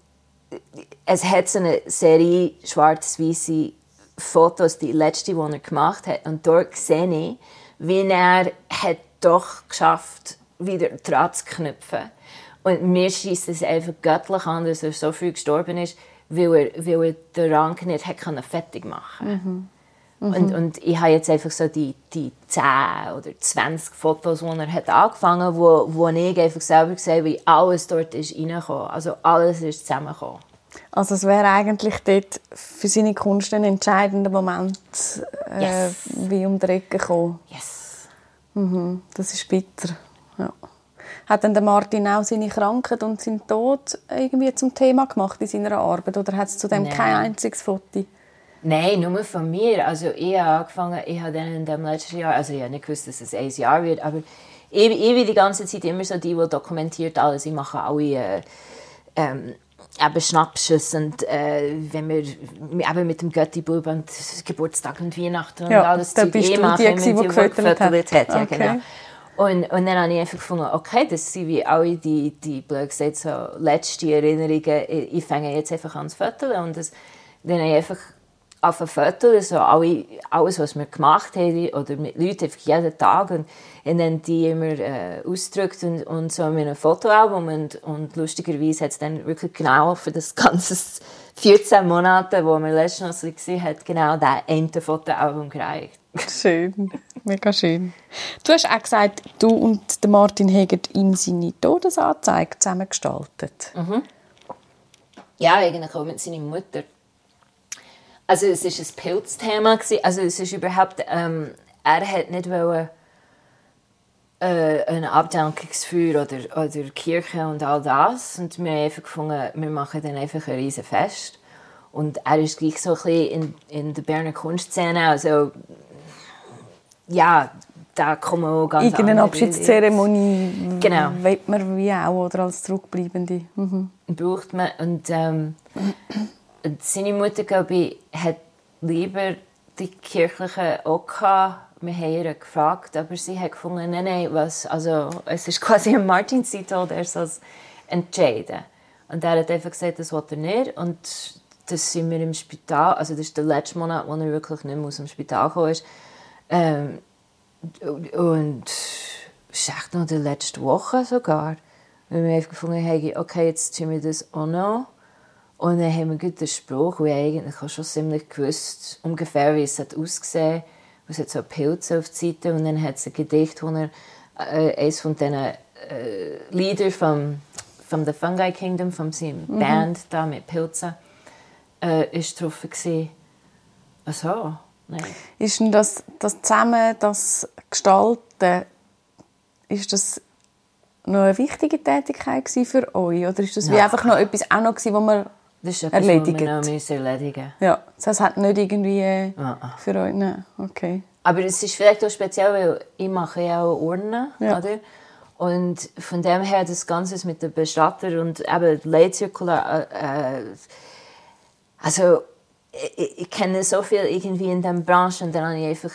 es hat so eine Serie schwarz-weiße Fotos, die letzte, die er gemacht hat. Und dort sehe ich, wie er hat doch geschafft wieder dran zu knüpfen. Und mir schießt es einfach göttlich an, dass er so früh gestorben ist, weil er, weil er den Rang nicht hat fertig machen mhm. Mhm. Und, und ich habe jetzt einfach so die, die 10 oder 20 Fotos, die er hat angefangen hat, wo, wo ich einfach selber gesehen wie alles dort ist reingekommen. Also alles ist zusammengekommen. Also es wäre eigentlich dort für seine Kunst ein entscheidender Moment, äh, yes. wie um die Ecke gekommen. Yes. Mhm. Das ist bitter. Ja. Hat dann der Martin auch seine Krankheit und seinen Tod irgendwie zum Thema gemacht in seiner Arbeit oder hat es zu dem kein einziges Foto? Nein, nur von mir. Also ich habe angefangen, ich habe dann in dem letzten Jahr, also ich habe nicht gewusst, dass es ein Jahr wird, aber ich, ich bin die ganze Zeit immer so die, die dokumentiert alles. Ich mache alle äh, ähm, eben Schnappschuss und äh, wenn wir eben mit dem Götti-Bub und Geburtstag und Weihnachten und ja, alles bist eh machen, die, die, die gefüttert hat. hat. Ja, okay. genau. Und, und dann habe ich einfach gefunden, okay, das sind wie alle die, die blöd gesagt, so letzte Erinnerungen. Ich, ich fange jetzt einfach an zu fotografieren. Und das, dann habe ich einfach auf ein Foto, also alle, alles, was wir gemacht haben, oder mit Leuten einfach jeden Tag. Und, und dann die immer äh, ausgedrückt und, und so mit einem Fotoalbum und, und lustigerweise hat es dann wirklich genau für das ganze 14 Monate, wo wir letztens noch gesehen haben, genau das eine Fotoalbum gereicht. Schön, mega schön. Du hast auch gesagt, du und Martin haben ihm seine Todesanzeige zusammengestaltet. Mhm. Ja, eigentlich auch mit seiner Mutter. Also es war ein Pilzthema. Also es ist überhaupt... Ähm, er hat nicht wollen, äh, ein Abdankungsfeuer oder, oder Kirche und all das. Und wir haben einfach gefunden, wir machen dann einfach ein riesen Fest. Und er ist gleich so ein bisschen in, in der Berner Kunstszene, also ja, da kommen auch ganz Irgendeine Abschiedszeremonie genau. will man wie auch, oder als Zurückbleibende. Mhm. Braucht man. Und ähm, seine Mutter, glaube ich, hat lieber die kirchliche auch gehabt. Wir haben ihr gefragt, aber sie hat gefunden, nein, nein, was, also, es ist quasi ein Martinstitel, der soll entscheiden. Und er hat einfach gesagt, das will er nicht. Und das sind wir im Spital, also das ist der letzte Monat, wo er wirklich nicht mehr aus dem Spital gekommen ist. Ähm, und es ist echt noch die letzte Woche sogar. Weil wir einfach gefunden haben, okay, jetzt tun wir das auch noch. Und dann haben wir gut den Spruch, ich eigentlich schon ziemlich gewusst, ungefähr, wie es hat ausgesehen Es hat so Pilze auf die Seite und dann hat ein Gedicht, wo er äh, eines von diesen äh, Liedern vom, vom The Fungi Kingdom, von seinem mhm. Band da mit Pilzen, äh, ist drauf gewesen. Ach nein. Ist denn das, das zusammen, das Gestalten, ist das noch eine wichtige Tätigkeit für euch? Oder ist das ja. wie einfach noch etwas auch noch gewesen, wo man das ist etwas, erledigt. was wir noch erledigen Ja, das hat nicht irgendwie äh, ah, für euch, nein. okay. Aber es ist vielleicht auch speziell, weil ich mache ja auch Urnen, ja. oder? Und von dem her das Ganze mit dem Bestatter und eben Leitzirkular, äh, also ich, ich, kenne so viel irgendwie in dieser Branche und dann habe ich einfach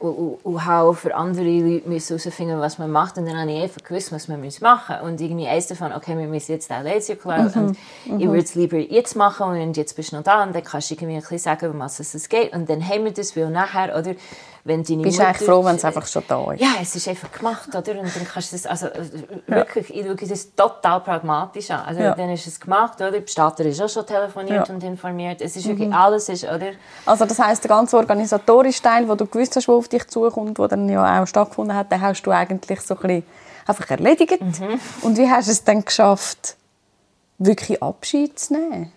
und, habe für andere Leute herausfinden, was man macht. Und dann habe ich einfach gewusst, was man machen muss. Und irgendwie eins davon, okay, wir müssen jetzt den Laserklar mhm. und mhm. ich würde es lieber jetzt machen und jetzt bist du noch da und dann kannst du irgendwie ein bisschen sagen, um was es geht. Und dann haben wir das, weil nachher, oder, wenn deine Bist Mutter, eigentlich froh, wenn es einfach schon da ist? Ja, es ist einfach gemacht, oder? Und dann kannst du das, also äh, wirklich, ich schaue das total pragmatisch an. Also Ja. dann ist es gemacht, oder? Die Bestatter ist auch schon telefoniert Ja. und informiert. Es ist wirklich alles, ist, oder? Also das heisst, der ganze organisatorische Teil, wo du gewusst hast, wo auf dich zukommt, wo dann ja auch stattgefunden hat, den hast du eigentlich so ein bisschen einfach erledigt. Mhm. Und wie hast du es dann geschafft, wirklich Abschied zu nehmen?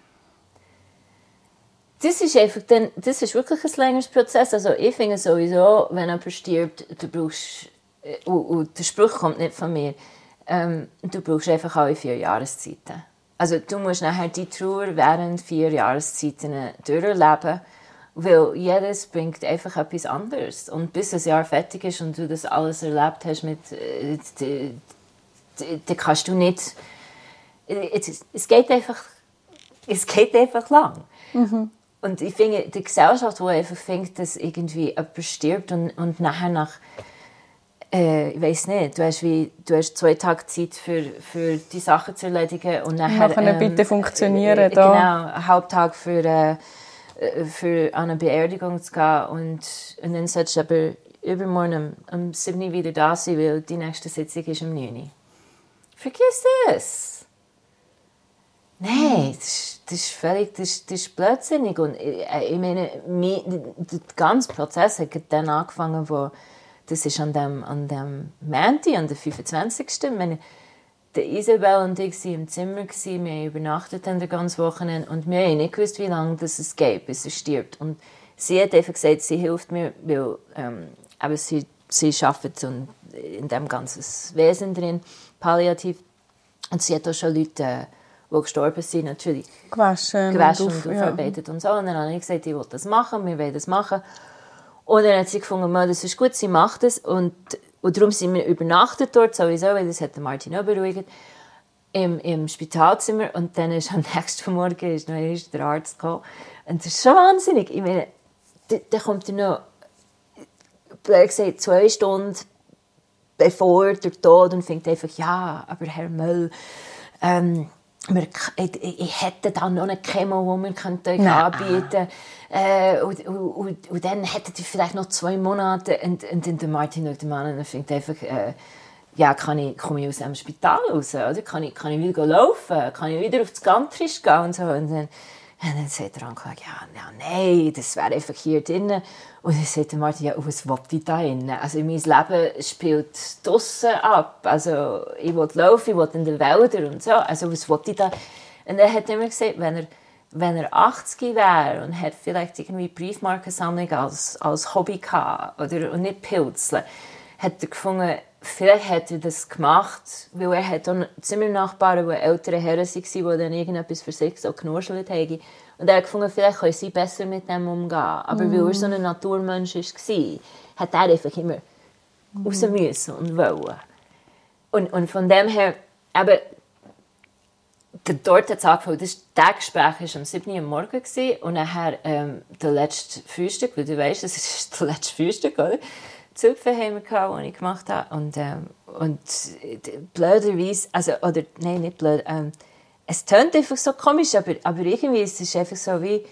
Das ist einfach dann, das ist wirklich ein längeres Prozess. Also ich finde sowieso, wenn jemand stirbt, du brauchst, äh, und, und der Spruch kommt nicht von mir, ähm, du brauchst einfach alle vier Jahreszeiten. Also du musst nachher die Trauer während vier Jahreszeiten durchleben, weil jedes bringt einfach etwas anderes. Und bis das Jahr fertig ist und du das alles erlebt hast, mit, äh, dann kannst du nicht, es, es geht einfach, es geht einfach lang. Und ich finde, die Gesellschaft, die einfach findet, dass irgendwie jemand stirbt und, und nachher nach, äh, ich weiß nicht, du hast, wie, du hast zwei Tage Zeit für, für die Sachen zu erledigen und nachher... Nachher bitte funktionieren äh, da. Genau, einen Haupttag für, äh, äh, für an eine Beerdigung zu gehen und, und dann solltest du aber übermorgen um, um 7 Uhr wieder da sein, weil die nächste Sitzung ist um 9 Uhr. Vergiss es! Nein, das ist, das ist völlig das ist, das ist blödsinnig. Und ich, ich meine, mi- der ganze Prozess hat dann angefangen, wo das ist an dem, an dem Montag, an der 25. Ich meine, der Isabel und ich waren im Zimmer, wir haben übernachtet an der ganzen Wochenende und wir haben nicht gewusst, wie lange das es geht, bis er stirbt. Und sie hat einfach gesagt, sie hilft mir, weil ähm, aber sie, sie arbeitet so in dem ganzen Wesen drin, palliativ. Und sie hat auch schon Leute, äh, die gestorben sind, natürlich Gewaschen, gewaschen und und auf- ja. aufarbeitet und so. Und dann habe ich gesagt, ich will das machen, wir wollen das machen. Und dann hat sie gefunden, «Mal, das ist gut, sie macht es. Und, und darum sind wir übernachtet dort sowieso, weil das hat Martin auch beruhigt, im, im Spitalzimmer. Und dann ist am nächsten Morgen ist noch einmal der Arzt gekommen. Und das ist schon wahnsinnig. Ich meine, da, da kommt er noch, blöd gesagt, zwei Stunden bevor der Tod und fängt einfach, ja, aber Herr Möll, ähm, wir, ich, ich hätte da noch eine Chemo, die wir könnten euch anbieten äh, und, und, und, dann hättet ihr vielleicht noch zwei Monate und, und dann der Martin schaut den Mann und fängt einfach, äh, ja, kann ich, komme ich aus dem Spital raus, oder? Kann ich, kann ich wieder laufen? Kann ich wieder auf das Gantrisch gehen und so? Und dann, und dann sagt der Onkel, ja, ja, nein, das wäre einfach hier drinnen. Und dann sagt der Martin, ja, was will ich da drinnen? Also mein Leben spielt draussen ab. Also ich will laufen, ich will in den Wäldern und so. Also was will ich da? Und er hat immer gesagt, wenn er, wenn er 80 wäre und hätte vielleicht irgendwie Briefmarkensammlung als, als Hobby gehabt oder, und nicht Pilzeln, hat er gefunden, vielleicht hätte er das gemacht, weil er hat auch Zimmernachbarn, die ältere Herren waren, die dann irgendetwas für sich so genuschelt haben. Und er hat gefunden, vielleicht können sie besser mit dem umgehen. Aber weil er so ein Naturmensch war, hat er einfach immer raus müssen und wollen. Und, und von dem her, aber dort hat es angefangen, das, das Gespräch war am 7. Uhr am Morgen gewesen, und nachher ähm, der letzte Frühstück, weil du weißt, das ist der letzte Frühstück, oder? Zupfen haben wir gehabt, die ich gemacht habe. Und, ähm, und blöderweise, also, oder, nein, nicht blöd, ähm, es tönt einfach so komisch, aber, aber irgendwie ist es einfach so wie,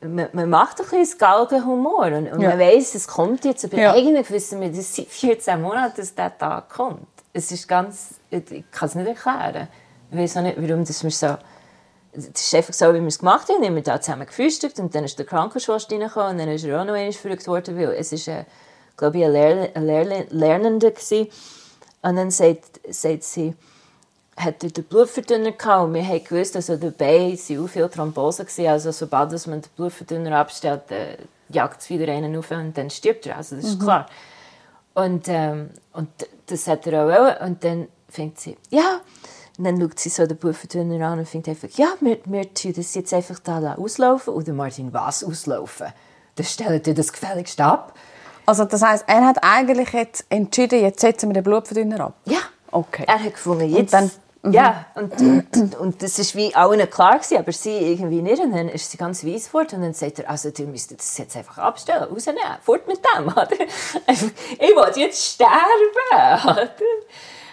man, man macht ein bisschen Galgenhumor und, und Ja. man weiss, es kommt jetzt, aber Ja. eigentlich wissen wir, dass seit 14 Monaten, dass der Tag kommt. Es ist ganz, ich kann es nicht erklären. Ich weiß auch nicht, warum das wir so, es ist einfach so, wie wir es gemacht haben. Wir haben da zusammen gefrühstückt und dann ist der Krankenschwester reingekommen und dann ist er auch noch einmal verrückt worden, weil es ist, äh, glaube ich, ein, Lehrl ein Lehrl Lernender gewesen. Und dann sagt, sagt sie, hat er den Blutverdünner gehabt und wir haben gewusst, also dabei waren auch viele Thrombosen gewesen, also sobald man den Blutverdünner abstellt, äh, jagt es wieder einen auf und dann stirbt er, also das ist klar. Und, ähm, und das hat er auch wollen. und dann fängt sie, ja, und dann schaut sie so den Blutverdünner an und fängt einfach, ja, wir, wir tun das jetzt einfach da auslaufen. Und der Martin, was auslaufen? Dann stellt ihr das gefälligst ab. Also das heisst, er hat eigentlich jetzt entschieden, jetzt setzen wir den Blutverdünner ab. Ja. Okay. Er hat gefunden, jetzt... dann- mhm. Ja, und, und, und das war wie allen klar, gewesen, aber sie irgendwie nicht. Und dann ist sie ganz weiss geworden und dann sagt er, also ihr müsst das jetzt einfach abstellen, rausnehmen, fort mit dem. Oder? Einfach, ich will jetzt sterben. Oder?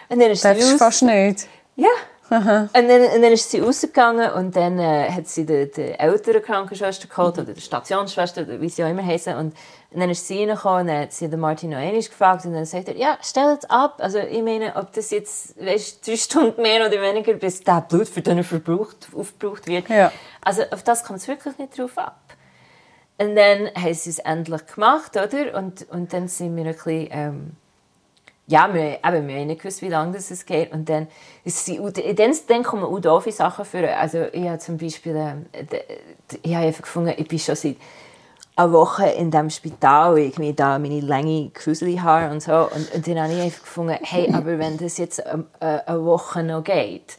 Und dann ist du raus. fast nicht. Ja, Aha. Und, dann, und dann ist sie rausgegangen und dann äh, hat sie die, die ältere Krankenschwester geholt mhm. oder die Stationsschwester oder wie sie auch immer heißen und, und dann ist sie reingekommen und dann hat sie den Martin noch einmal gefragt und dann sagt er, ja, stell es ab. Also ich meine, ob das jetzt, weißt, drei Stunden mehr oder weniger, bis der Blut für den verbraucht, aufgebraucht wird. Ja. Also auf das kommt es wirklich nicht drauf ab. Und dann haben sie es endlich gemacht, oder? Und, und dann sind wir ein bisschen... Ähm, ja, wir, eben, wir haben nicht gewusst, wie lange das geht. Und dann, ist sie, dann, dann kommen auch doofe Sachen für. Also, ich habe zum Beispiel, äh, ich habe einfach gefunden, ich bin schon seit einer Woche in diesem Spital, irgendwie da meine lange Haare und so. Und, und dann habe ich einfach gefunden, hey, aber wenn das jetzt eine, eine Woche noch geht,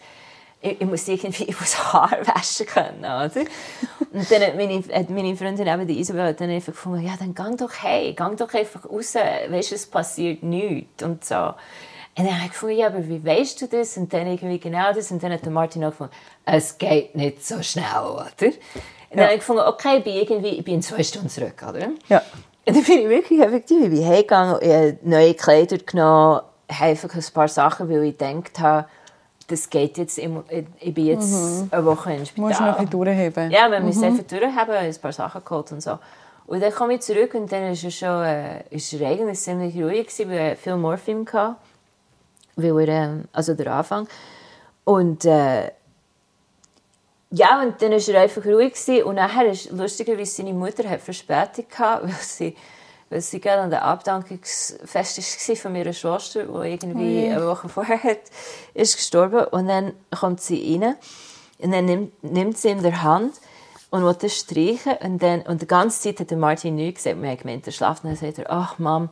ich, ich muss irgendwie ich muss Haar waschen können, oder? Und dann hat meine, hat meine Freundin eben, die Isabel, dann einfach gefunden, ja, dann geh doch hey, geh doch einfach raus, weißt du, es passiert nichts und so. Und dann habe ich gefunden, ja, aber wie weißt du das? Und dann irgendwie genau das. Und dann hat der Martin auch gefunden, es geht nicht so schnell, oder? Und dann ja. habe ich gefunden, okay, ich bin irgendwie, ich bin in zwei Stunden zurück, oder? Ja. Und dann bin ich wirklich effektiv, ich bin heimgegangen, ich habe neue Kleider genommen, einfach ein paar Sachen, weil ich gedacht habe, das geht jetzt, ich, ich bin jetzt mhm. eine Woche im Spital. Musst du noch ein bisschen durchheben. Ja, wir müssen mhm. einfach durchheben, ein paar Sachen geholt und so. Und dann komme ich zurück und dann ist er schon, äh, ist er eigentlich ziemlich ruhig gewesen, weil er viel Morphin hatte. Weil er, ähm, also der Anfang. Und, äh, ja, und dann war er einfach ruhig gewesen. und nachher ist lustigerweise seine Mutter hat Verspätung gehabt, weil sie weil sie gerade an der Abdankungsfest war von meiner Schwester, die irgendwie oh eine Woche vorher hat, ist gestorben. Und dann kommt sie rein und dann nimmt, nimmt sie in der Hand und will das streichen. Und, dann, und die ganze Zeit hat Martin nichts gesagt. Wir haben gemeint, er schlaft. Und dann sagt er, ach Mom,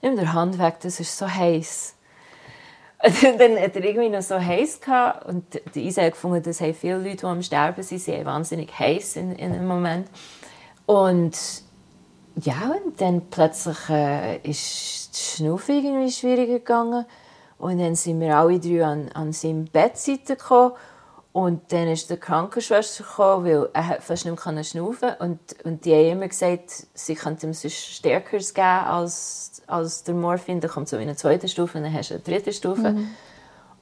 nimm die Hand weg, das ist so heiß. Und dann hat er irgendwie noch so heiß gehabt. Und die Isa hat gefunden, dass viele Leute, die am Sterben sind, sie wahnsinnig heiß in, in einem Moment. Und ja, und dann plötzlich äh, ist die Schnaufe irgendwie schwieriger gegangen. Und dann sind wir alle drei an, an seine Bettseite gekommen. Und dann ist die Krankenschwester gekommen, weil er fast nicht mehr schnaufen Und, und die haben immer gesagt, sie könnte ihm sonst Stärkeres geben als, als der Morphin. Dann kommt so in eine zweite Stufe und dann hast du eine dritte Stufe. Mhm.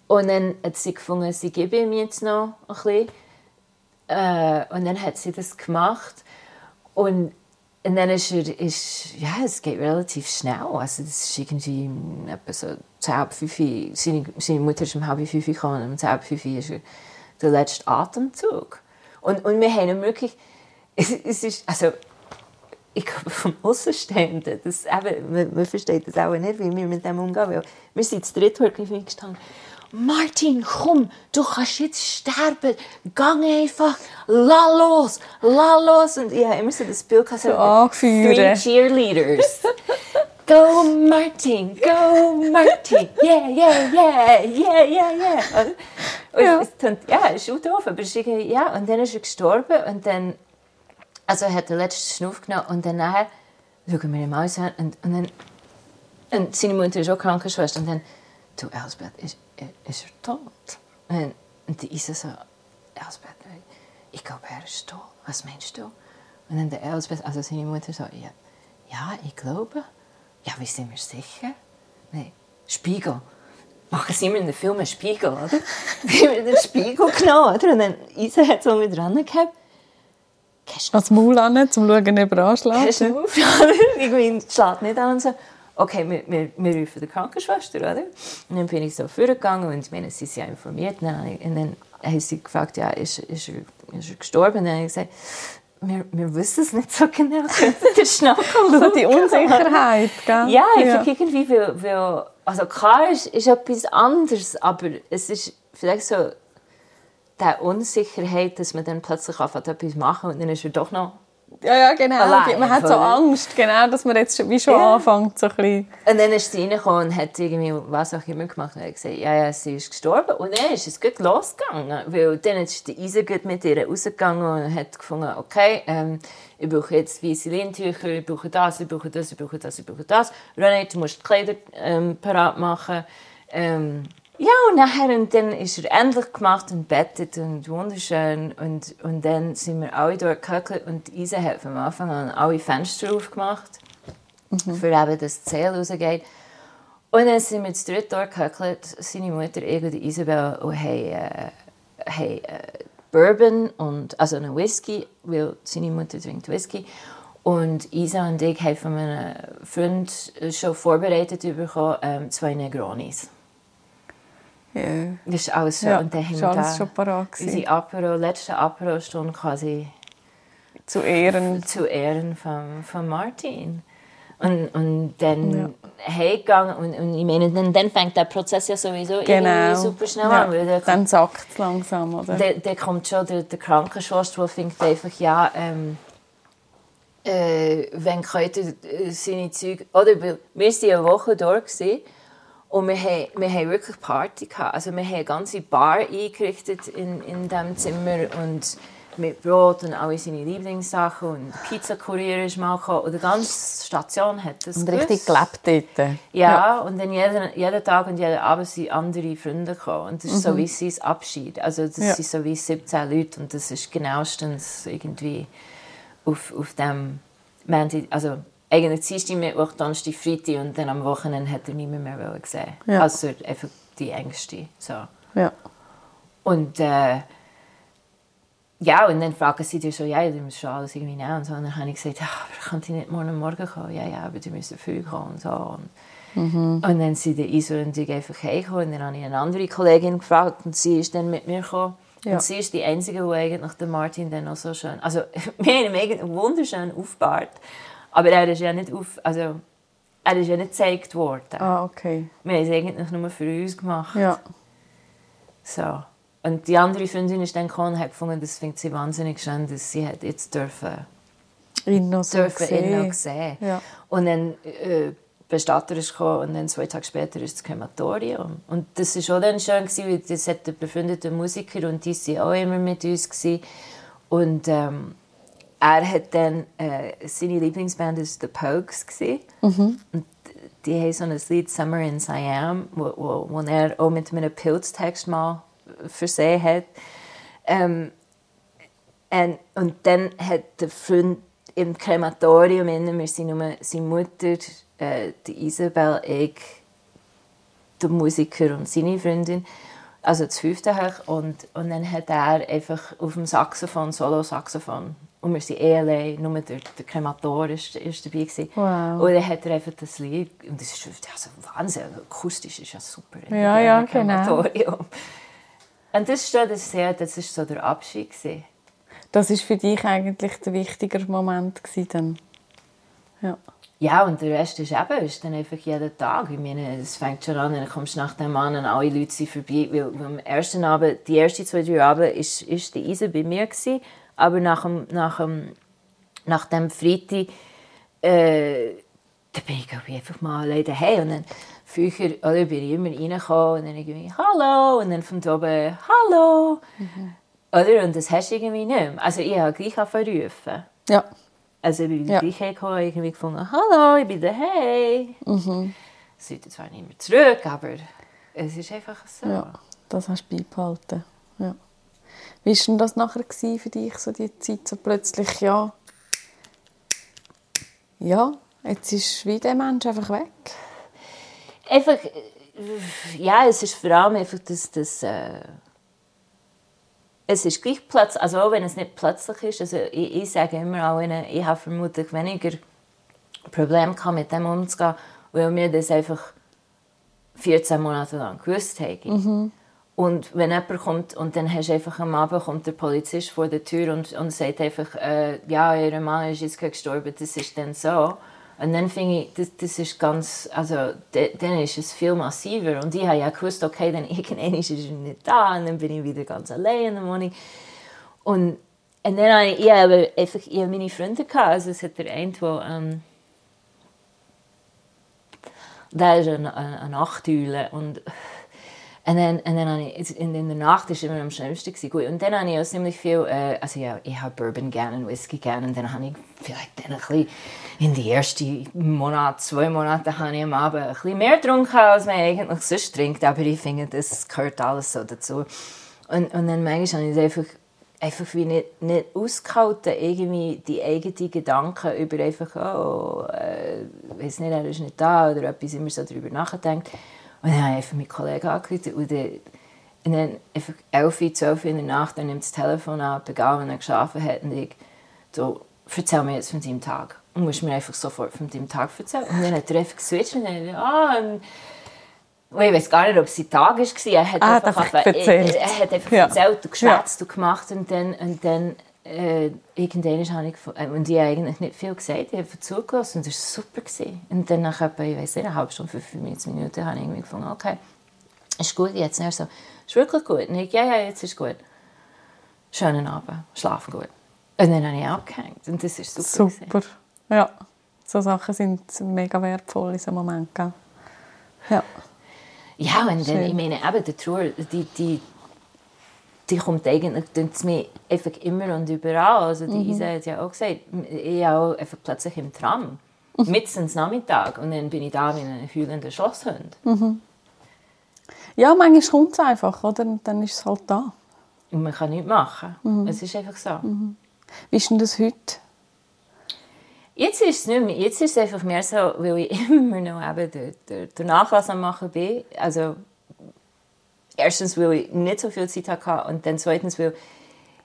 Und dann hat sie gefunden, sie gebe ihm jetzt noch ein bisschen. Äh, und dann hat sie das gemacht. Und und dann ist er, ist, ja, es geht relativ schnell. Also das ist irgendwie etwa so halb fünf, seine, seine Mutter ist um halb fünf gekommen und um halb fünf ist er der letzte Atemzug. Und, und wir haben wirklich, es, es ist, also ich glaube, vom Außenstehenden, das eben, man, man versteht das auch nicht, wie wir mit dem umgehen, weil wir sind zu dritt wirklich gestanden Martin, komm, du kannst jetzt sterben. Gang einfach, la los, la los. Und ich habe immer so das Bild gehabt, so three cheerleaders. go Martin, go Martin, yeah, yeah, yeah, yeah, yeah, yeah. Und ja. Es, es, ja, es ist auch doof, aber es ist ja, und dann ist er gestorben und dann, also er hat den letzten Schnuff genommen und dann nachher schauen wir ihn mal an und, und dann, und seine Mutter ist auch Krankenschwester und dann, du Elsbeth, ist, ist er tot? Und, und die Isa so, Elsbeth, ich glaube, er ist tot. Was meinst du? Und dann der Elsbeth, also seine Mutter so, ja, ja ich glaube. Ja, wie sind wir sicher? Nein, Spiegel. Machen sie immer in den Filmen Spiegel, oder? Dann haben wir den Spiegel genommen, oder? Und dann Isa hat so mit dran gehabt. Als Maul an, um zu schauen, ob er anschlägt. Hast du Irgendwie schlägt nicht an und so okay, wir, wir, wir rufen die Krankenschwester, oder? Und dann bin ich so vorgegangen und ich meine, sie sind ja informiert. Und dann haben sie gefragt, ja, ist, ist, er, ist er gestorben? Und dann habe ich gesagt, wir, wir wissen es nicht so genau. der Schnabel so die Unsicherheit, gell? Ja, ja. irgendwie, weil, weil, also klar ist, ist etwas anderes, aber es ist vielleicht so die Unsicherheit, dass man dann plötzlich anfängt, etwas machen und dann ist er doch noch ja, ja, genau. Allein, man hat so Angst, genau, dass man jetzt wie schon ja. anfängt. So ein bisschen. Und dann ist sie reingekommen und hat irgendwie was auch immer gemacht und hat gesagt, ja, ja, sie ist gestorben. Und dann ist es gut losgegangen, weil dann ist die Isa mit ihr rausgegangen und hat gefunden, okay, ähm, ich brauche jetzt weiße Lindtücher, ich brauche das, ich brauche das, ich brauche das, ich brauche das. René, du musst die Kleider ähm, parat machen. Ähm, ja, und nachher und dann ist er endlich gemacht und bettet und wunderschön. Und, und dann sind wir alle dort gehöckelt und Isa hat von Anfang an alle Fenster aufgemacht, mhm. für eben, dass das Zähl rausgeht. Und dann sind wir zu dritt dort gehöckelt, seine Mutter, ich und Isabel, und haben, äh, haben äh, Bourbon, und, also einen Whisky, weil seine Mutter trinkt Whisky. Und Isa und ich haben von einem Freund schon vorbereitet bekommen, ähm, zwei Negronis. Ja. Das ist alles schon. Ja, und dann haben wir da schon parat unsere Apero, letzte Apero-Stunde quasi Zu Ehren. zu Ehren von, von Martin. Und, und dann Ja. heimgegangen und, und ich meine, dann, dann fängt der Prozess ja sowieso Genau. super schnell an. Weil Ja, der, dann sackt es langsam, oder? dann, dann kommt schon der, der Krankenschwester, der findet einfach, ja, ähm, äh, wenn ihr äh, seine Züge... Oder wir waren eine Woche dort gewesen, und wir haben, wir haben wirklich Party gehabt. Also wir haben eine ganze Bar eingerichtet in, in diesem Zimmer und mit Brot und alle seine Lieblingssachen und Pizzakurier ist mal gekommen. Und die ganze Station hat das Und richtig gewusst. gelebt dort. Ja, und dann jeden, jeden Tag und jeden Abend sind andere Freunde gekommen. Und das ist so wie sein Abschied. Also das Ja. sind so wie 17 Leute und das ist genauestens irgendwie auf, auf dem also eigentlich Dienstag, Mittwoch, Donnerstag, Freitag und dann am Wochenende hat er niemand mehr gesehen. Ja. Also einfach die Ängste. So. Ja. Und äh, ja, und dann fragen sie dir so, ja, du musst schon alles irgendwie nehmen und so. Und dann habe ich gesagt, ja, aber kann ich nicht morgen Morgen kommen? Ja, ja, aber du musst früh kommen und so. Und, und dann sind die ich einfach heimgekommen und dann habe ich eine andere Kollegin gefragt und sie ist dann mit mir gekommen. Ja. Und sie ist die Einzige, die eigentlich den Martin dann auch so schön, also wir haben ihn wunderschön aufgebahrt, aber er ist ja nicht auf, also er ist ja nicht gezeigt worden. Ah, okay. Wir haben es eigentlich nur für uns gemacht. Ja. So. Und die andere Freundin ist dann gekommen und hat gefunden, das findet sie wahnsinnig schön, dass sie hat jetzt dürfen, Ihn noch so dürfen ihn noch sehen. Ja. Und dann äh, Bestatter ist gekommen und dann zwei Tage später ist das Krematorium. Und das war auch dann schön, gewesen, weil das hat der befreundete Musiker und die waren auch immer mit uns. Gewesen. Und ähm, er hat dann, äh, seine Lieblingsband war The Pogues. Gewesen. Und die haben so ein Lied «Summer in Siam», wo, wo, wo er auch mit einem Pilztext mal versehen hat. Ähm, und, und dann hat der Freund im Krematorium, innen, wir sind nur seine Mutter, äh, die Isabel, ich, der Musiker und seine Freundin, also das fünfte hoch. Und, und dann hat er einfach auf dem Saxophon, Solo-Saxophon, und wir sind eh allein, nur der, der Kremator ist, ist dabei gewesen. Wow. Und dann hat er einfach das Lied, und das ist also Wahnsinn, akustisch ist ja super. Ja, ja, genau. Und das ist, schon, das, sehr, das ist so der Abschied gewesen. Das war für dich eigentlich der wichtige Moment gewesen dann. Ja. Ja, und der Rest ist eben, ist dann einfach jeden Tag. Ich meine, es fängt schon an, dann kommst du nach dem an und alle Leute sind vorbei. Weil, am ersten Abend, die ersten zwei, drei Abend, ist, ist die Isa bei mir gewesen, aber nach dem, nach dem, nach dem Freitag, äh, da bin ich, glaube ich, einfach mal alleine daheim. Und dann früher, oder, bin ich immer reingekommen und dann irgendwie «Hallo» und dann von oben «Hallo». Oder? Und das hast du irgendwie nicht mehr. Also ich habe gleich angefangen Ja. Also ich bin Ja. gleich hergekommen, irgendwie gefunden, hallo, ich bin daheim. Mhm. Es wird zwar nicht mehr zurück, aber es ist einfach so. ja. Das hast du beibehalten. Ja. Wie war denn das nachher für dich, so die Zeit, so plötzlich, ja, ja, jetzt ist wie der Mensch einfach weg? Einfach, äh, ja, es ist vor allem einfach, dass das, äh, es ist gleich plötzlich, also auch wenn es nicht plötzlich ist, also ich, ich sage immer auch ihnen, ich habe vermutlich weniger Probleme gehabt, mit dem umzugehen, weil wir das einfach 14 Monate lang gewusst haben. Und wenn jemand kommt und dann hast du einfach am Abend kommt der Polizist vor der Tür und, und sagt einfach, äh, ja, ihr Mann ist jetzt gestorben, das ist dann so. Und dann finde ich, das, das ist ganz, also dann ist es viel massiver. Und ich habe ja gewusst, okay, dann irgendwann ist er nicht da und dann bin ich wieder ganz allein in der Wohnung. Und, und dann habe ich, ich habe einfach ich habe meine Freunde gehabt. Also es hat der eine, der, ähm, der ist eine, eine Nachteule und und dann, und dann ich, in, in der Nacht es immer am schlimmsten. Gut, und dann habe ich auch ziemlich viel, äh, also ja, ich habe Bourbon gerne und Whisky gerne und dann habe ich vielleicht dann ein bisschen, in den ersten Monat, zwei Monaten habe ich am Abend ein bisschen mehr getrunken, als man eigentlich sonst trinkt, aber ich finde, das gehört alles so dazu. Und, und dann manchmal habe ich einfach einfach wie nicht, nicht ausgehalten, irgendwie die eigenen Gedanken über einfach, oh, äh, weiß nicht, er ist nicht da oder etwas immer so darüber nachdenkt. Und dann habe ich einfach meinen Kollegen angerufen und dann, und dann einfach 11, 12 in der Nacht, dann nimmt das Telefon ab, egal wenn er geschlafen hat und ich so, erzähl mir jetzt von deinem Tag. Und musst mir einfach sofort von deinem Tag erzählen. Und dann hat er einfach geswitcht und dann, ah, und ich weiß gar nicht, ob es sein Tag war. Er hat Ah, einfach, einfach erzählt. Er, er hat einfach Ja. erzählt und geschwätzt und gemacht. Und dann, und dann äh, irgendwann habe ich äh, und ich habe eigentlich nicht viel gesagt, ich habe zugelassen und das war super. Gewesen. Und dann nach etwa, ich weiß nicht, eine halbe Stunde, 45 Minuten, habe ich irgendwie gefunden, okay, ist gut jetzt. Und er so, ist wirklich gut? Und ich, ja, ja, jetzt ist gut. Schönen Abend, schlaf gut. Und dann habe ich abgehängt und das ist super. gewesen. Super. Ja. So Sachen sind mega wertvoll in so einem Moment. Gell? Ja. Ja, und dann, ich meine, eben, die Trauer, die, die, die kommt eigentlich tut mir einfach immer und überall. Also die Mhm. Isa hat ja auch gesagt, ich auch einfach plötzlich im Tram, mitten ins Nachmittag, und dann bin ich da wie ein heulender Schlosshund. ja, manchmal kommt es einfach, oder? Und dann ist es halt da. Und man kann nichts machen. Mhm. Es ist einfach so. Wie ist denn das heute? Jetzt ist es nicht mehr. Jetzt ist es einfach mehr so, weil ich immer noch eben der, der, der Nachlass am machen bin. Also, erstens, weil ich nicht so viel Zeit hatte und dann zweitens, weil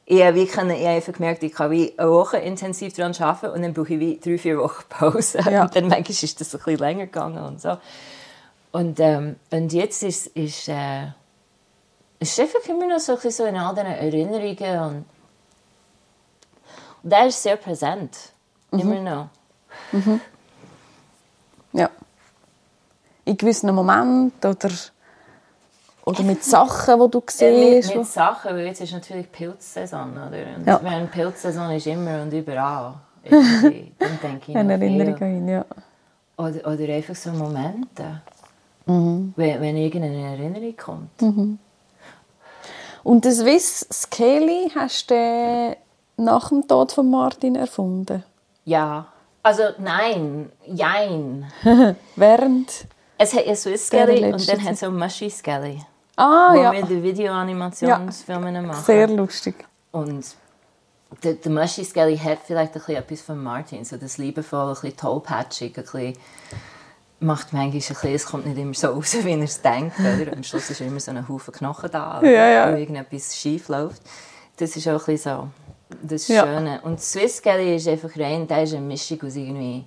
ich, habe ich habe einfach gemerkt, ich kann wie eine Woche intensiv daran arbeiten und dann brauche ich wie drei, vier Wochen Pause. Ja. Und dann manchmal ist das ein bisschen länger gegangen und so. Und, ähm, und jetzt ist, ist, äh, ist einfach immer noch so, ein bisschen so in all diesen Erinnerungen und, und der ist sehr präsent. Immer noch. Ja. In gewissen Momenten oder, oder mit Sachen, die du Äh, mit, siehst. mit Sachen, weil jetzt ist natürlich Pilzsaison, oder? Und Ja. während Pilzsaison ist immer und überall. irgendwie. Dann denke ich eine. Erinnerung an ihn, ja. Oder, oder einfach so Momente, Mhm. wenn, wenn irgendeine Erinnerung kommt. Und das Swiss Scaly hast du nach dem Tod von Martin erfunden? Ja. Also nein, jein. Während? Es hat ja Swiss Skelly und dann hat es auch Mushy Skelly. Ah, wo ja. wir die Videoanimationsfilme machen. Sehr lustig. Und der, der Mushy Skelly hat vielleicht ein bisschen etwas von Martin, so das liebevoll, ein bisschen tollpatschig, ein bisschen, macht manchmal ein bisschen, es kommt nicht immer so raus, wie er es denkt. Oder? Am Schluss ist immer so ein Haufen Knochen da, oder? Ja, ja. weil irgendetwas schief läuft. Das ist auch ein bisschen so das Ja. Schöne. Und Swiss Skelly ist einfach rein, der ist eine Mischung aus irgendwie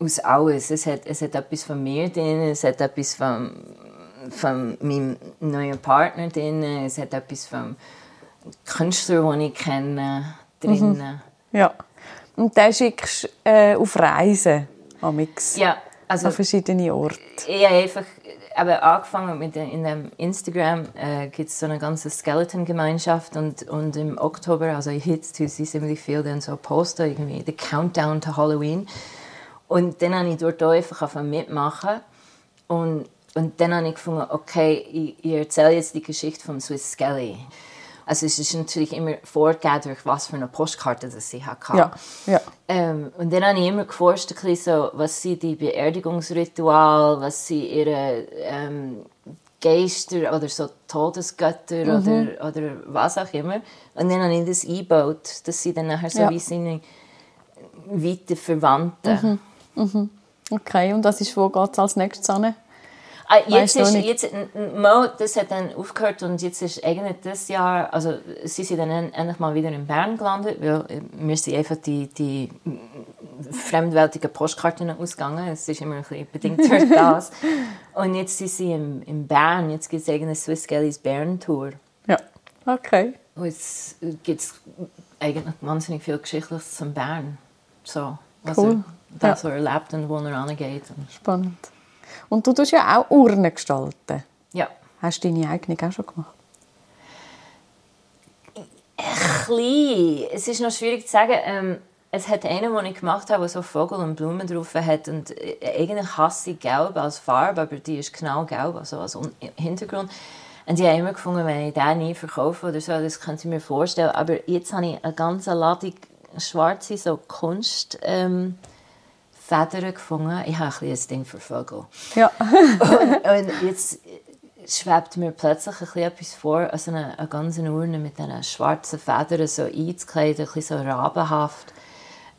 aus alles. Es hat, es hat etwas von mir drin, es hat etwas von, von meinem neuen Partner drin, es hat etwas vom Künstler, den ich kenne, drin. Ja. Und den schickst du äh, auf Reisen, amix. Ja, also An verschiedene Orte. ich habe einfach eben angefangen mit in dem Instagram äh, gibt es so eine ganze Skeleton-Gemeinschaft und, und im Oktober, also jetzt sie ziemlich viel dann so posten, irgendwie der Countdown to Halloween und dann habe ich dort einfach mitmachen und, und dann habe ich gefunden, okay, ich, ich erzähle jetzt die Geschichte von Swiss Skelly. Also es ist natürlich immer vorgegeben, durch was für eine Postkarte das sie hatte. Ja, ja. Ähm, und dann habe ich immer geforscht, so, was sind die Beerdigungsrituale, was sind ihre ähm, Geister oder so Todesgötter Mhm. oder, oder was auch immer. Und dann habe ich das eingebaut, dass sie dann nachher so Ja. wie seine weiter Verwandten. Okay, und das ist, wo geht es als nächstes hin? Ah, jetzt ist, jetzt, Mo, das hat dann aufgehört und jetzt ist eigentlich das Jahr, also sie sind dann en- endlich mal wieder in Bern gelandet, weil äh, mir sind einfach die, die fremdweltigen Postkarten ausgegangen, es ist immer ein bisschen bedingt durch das. Und jetzt sind sie in, in Bern, jetzt gibt es eine Swiss Galleys Bern Tour. Ja, okay. Und jetzt gibt es eigentlich wahnsinnig viel Geschichtliches zum Bern. So, was Cool. er, das, Ja. was er erlebt und wo er angeht. Spannend. Und du tust ja auch Urnen gestalten. ja. Hast du deine eigene auch schon gemacht? klein. Es ist noch schwierig zu sagen. Ähm, es hat einen, den ich gemacht habe, der so Vogel und Blumen drauf hat. Und äh, eigentlich hasse ich gelb als Farbe, aber die ist knallgelb, also als Un- Hintergrund. Und ich habe immer gefunden, wenn ich den nie verkaufe oder so, das könnte ich mir vorstellen. Aber jetzt habe ich eine ganze Ladung schwarze so Kunst... Ähm, Federn gefunden. Ich habe ein ein Ding für Vögel. Ja. und, und jetzt schwebt mir plötzlich ein bisschen etwas vor, also eine, eine ganze Urne mit diesen schwarzen Federn so einzukleiden, ein bisschen so rabenhaft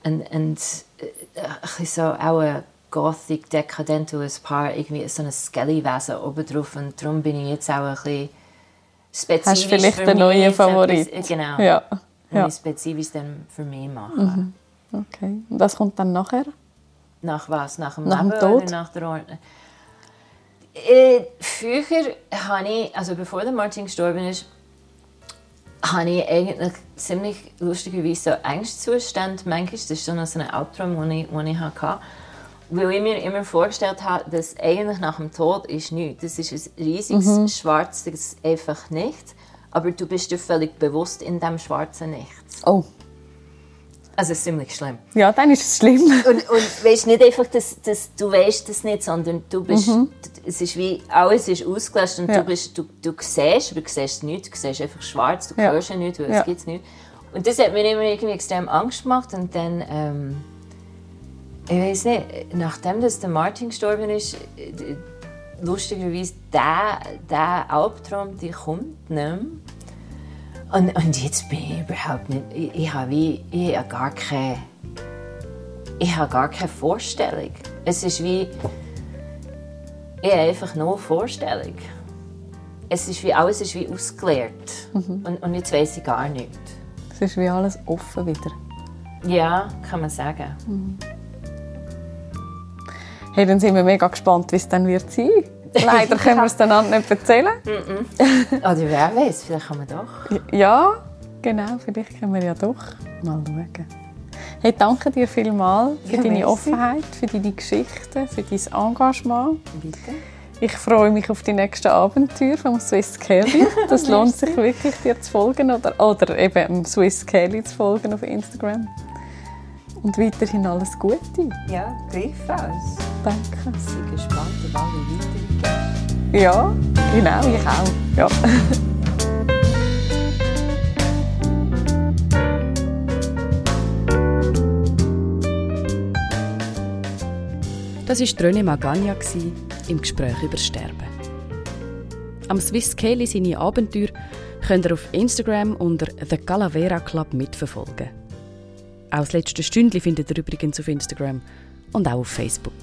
und, und äh, ein bisschen so auch ein Gothic, dekadent und ein paar irgendwie so ein Skelly-Wesen oben drauf und darum bin ich jetzt auch ein bisschen spezifisch Hast du vielleicht einen neuen Favorit? Etwas, genau. Ja. Ja. ja. spezifisch dann für mich machen. Mhm. Okay. Und was kommt dann nachher? Nach was? Nach dem Nach dem Tod? nach der Ordnung? Äh, früher habe ich, also bevor der Martin gestorben ist, habe ich eigentlich ziemlich lustigerweise so Angstzustände manchmal. Das ist so ein Albtraum, den ich, den ich hatte. Weil ich mir immer vorgestellt habe, dass eigentlich nach dem Tod ist nichts. Das ist ein riesiges, schwarzes einfach nichts. Aber du bist dir völlig bewusst in dem schwarzen Nichts. Oh. Also ziemlich schlimm. Ja, dann ist es schlimm. Und, und weißt nicht einfach, dass, dass du weißt das nicht, sondern du bist, es ist wie, alles ist ausgelöscht und Mhm. Ja. du, bist, du, du siehst, aber du siehst nichts, du siehst einfach schwarz, du Ja. hörst ja nichts, weil Ja. es gibt nichts. Und das hat mir immer irgendwie extrem Angst gemacht und dann, ähm, ich weiß nicht, nachdem dass der Martin gestorben ist, äh, lustigerweise, der, der Albtraum, der kommt nicht mehr. Und, und jetzt bin ich überhaupt nicht. Ich, ich habe wie. Ich habe gar keine. Ich habe gar keine Vorstellung. Es ist wie. Ich habe einfach nur Vorstellung. Es ist wie, alles ist wie ausgeleert. Und, und jetzt weiß ich gar nicht. Es ist wie alles offen wieder. Ja, kann man sagen. Hey, dann sind wir mega gespannt, wie es dann wird sein. Leider können wir es dann nicht erzählen. Oder wer weiß, vielleicht kann man doch. Ja, genau, vielleicht können wir ja doch mal schauen. Hey, danke dir vielmals für Ja, deine merci. Offenheit, für deine Geschichten, für dein Engagement. Bitte. Ich freue mich auf die nächsten Abenteuer vom Swiss Kelly. Das lohnt sich wirklich, dir zu folgen oder, oder eben dem Swiss Kelly zu folgen auf Instagram. Und weiterhin alles Gute. Ja, gleichfalls. Danke. Ich bin gespannt, alle weitergehen. Ja, genau, ich auch. Ja. Das war René Magagna im Gespräch über Sterben. Am Swiss Kelly seine Abenteuer könnt ihr auf Instagram unter The Calavera Club mitverfolgen. Auch das letzte Stündli findet ihr übrigens auf Instagram und auch auf Facebook.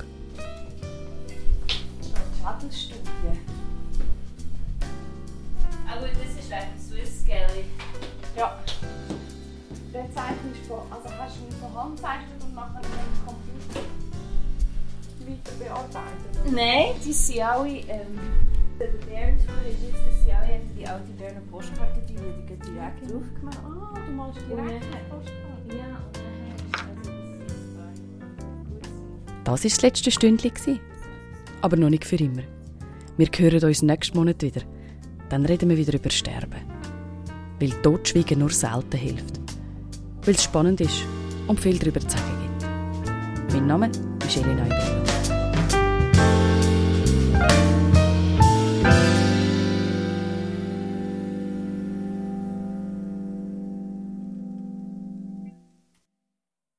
Nein, die sind alle. Ähm, der Bernd von ist jetzt, dass sie alle haben die alte Berner Postkarte, die wurde direkt drauf gemacht. Ah, du malst direkt mit Postkarte. Ja, und dann ist also das ist gut. Das war das letzte Stündli. gsi. Aber noch nicht für immer. Wir hören uns nächsten Monat wieder. Dann reden wir wieder über Sterben. Weil Totschweigen nur selten hilft. Weil es spannend ist und viel darüber zu sagen gibt. Mein Name ist Elena Neuberg. Bye.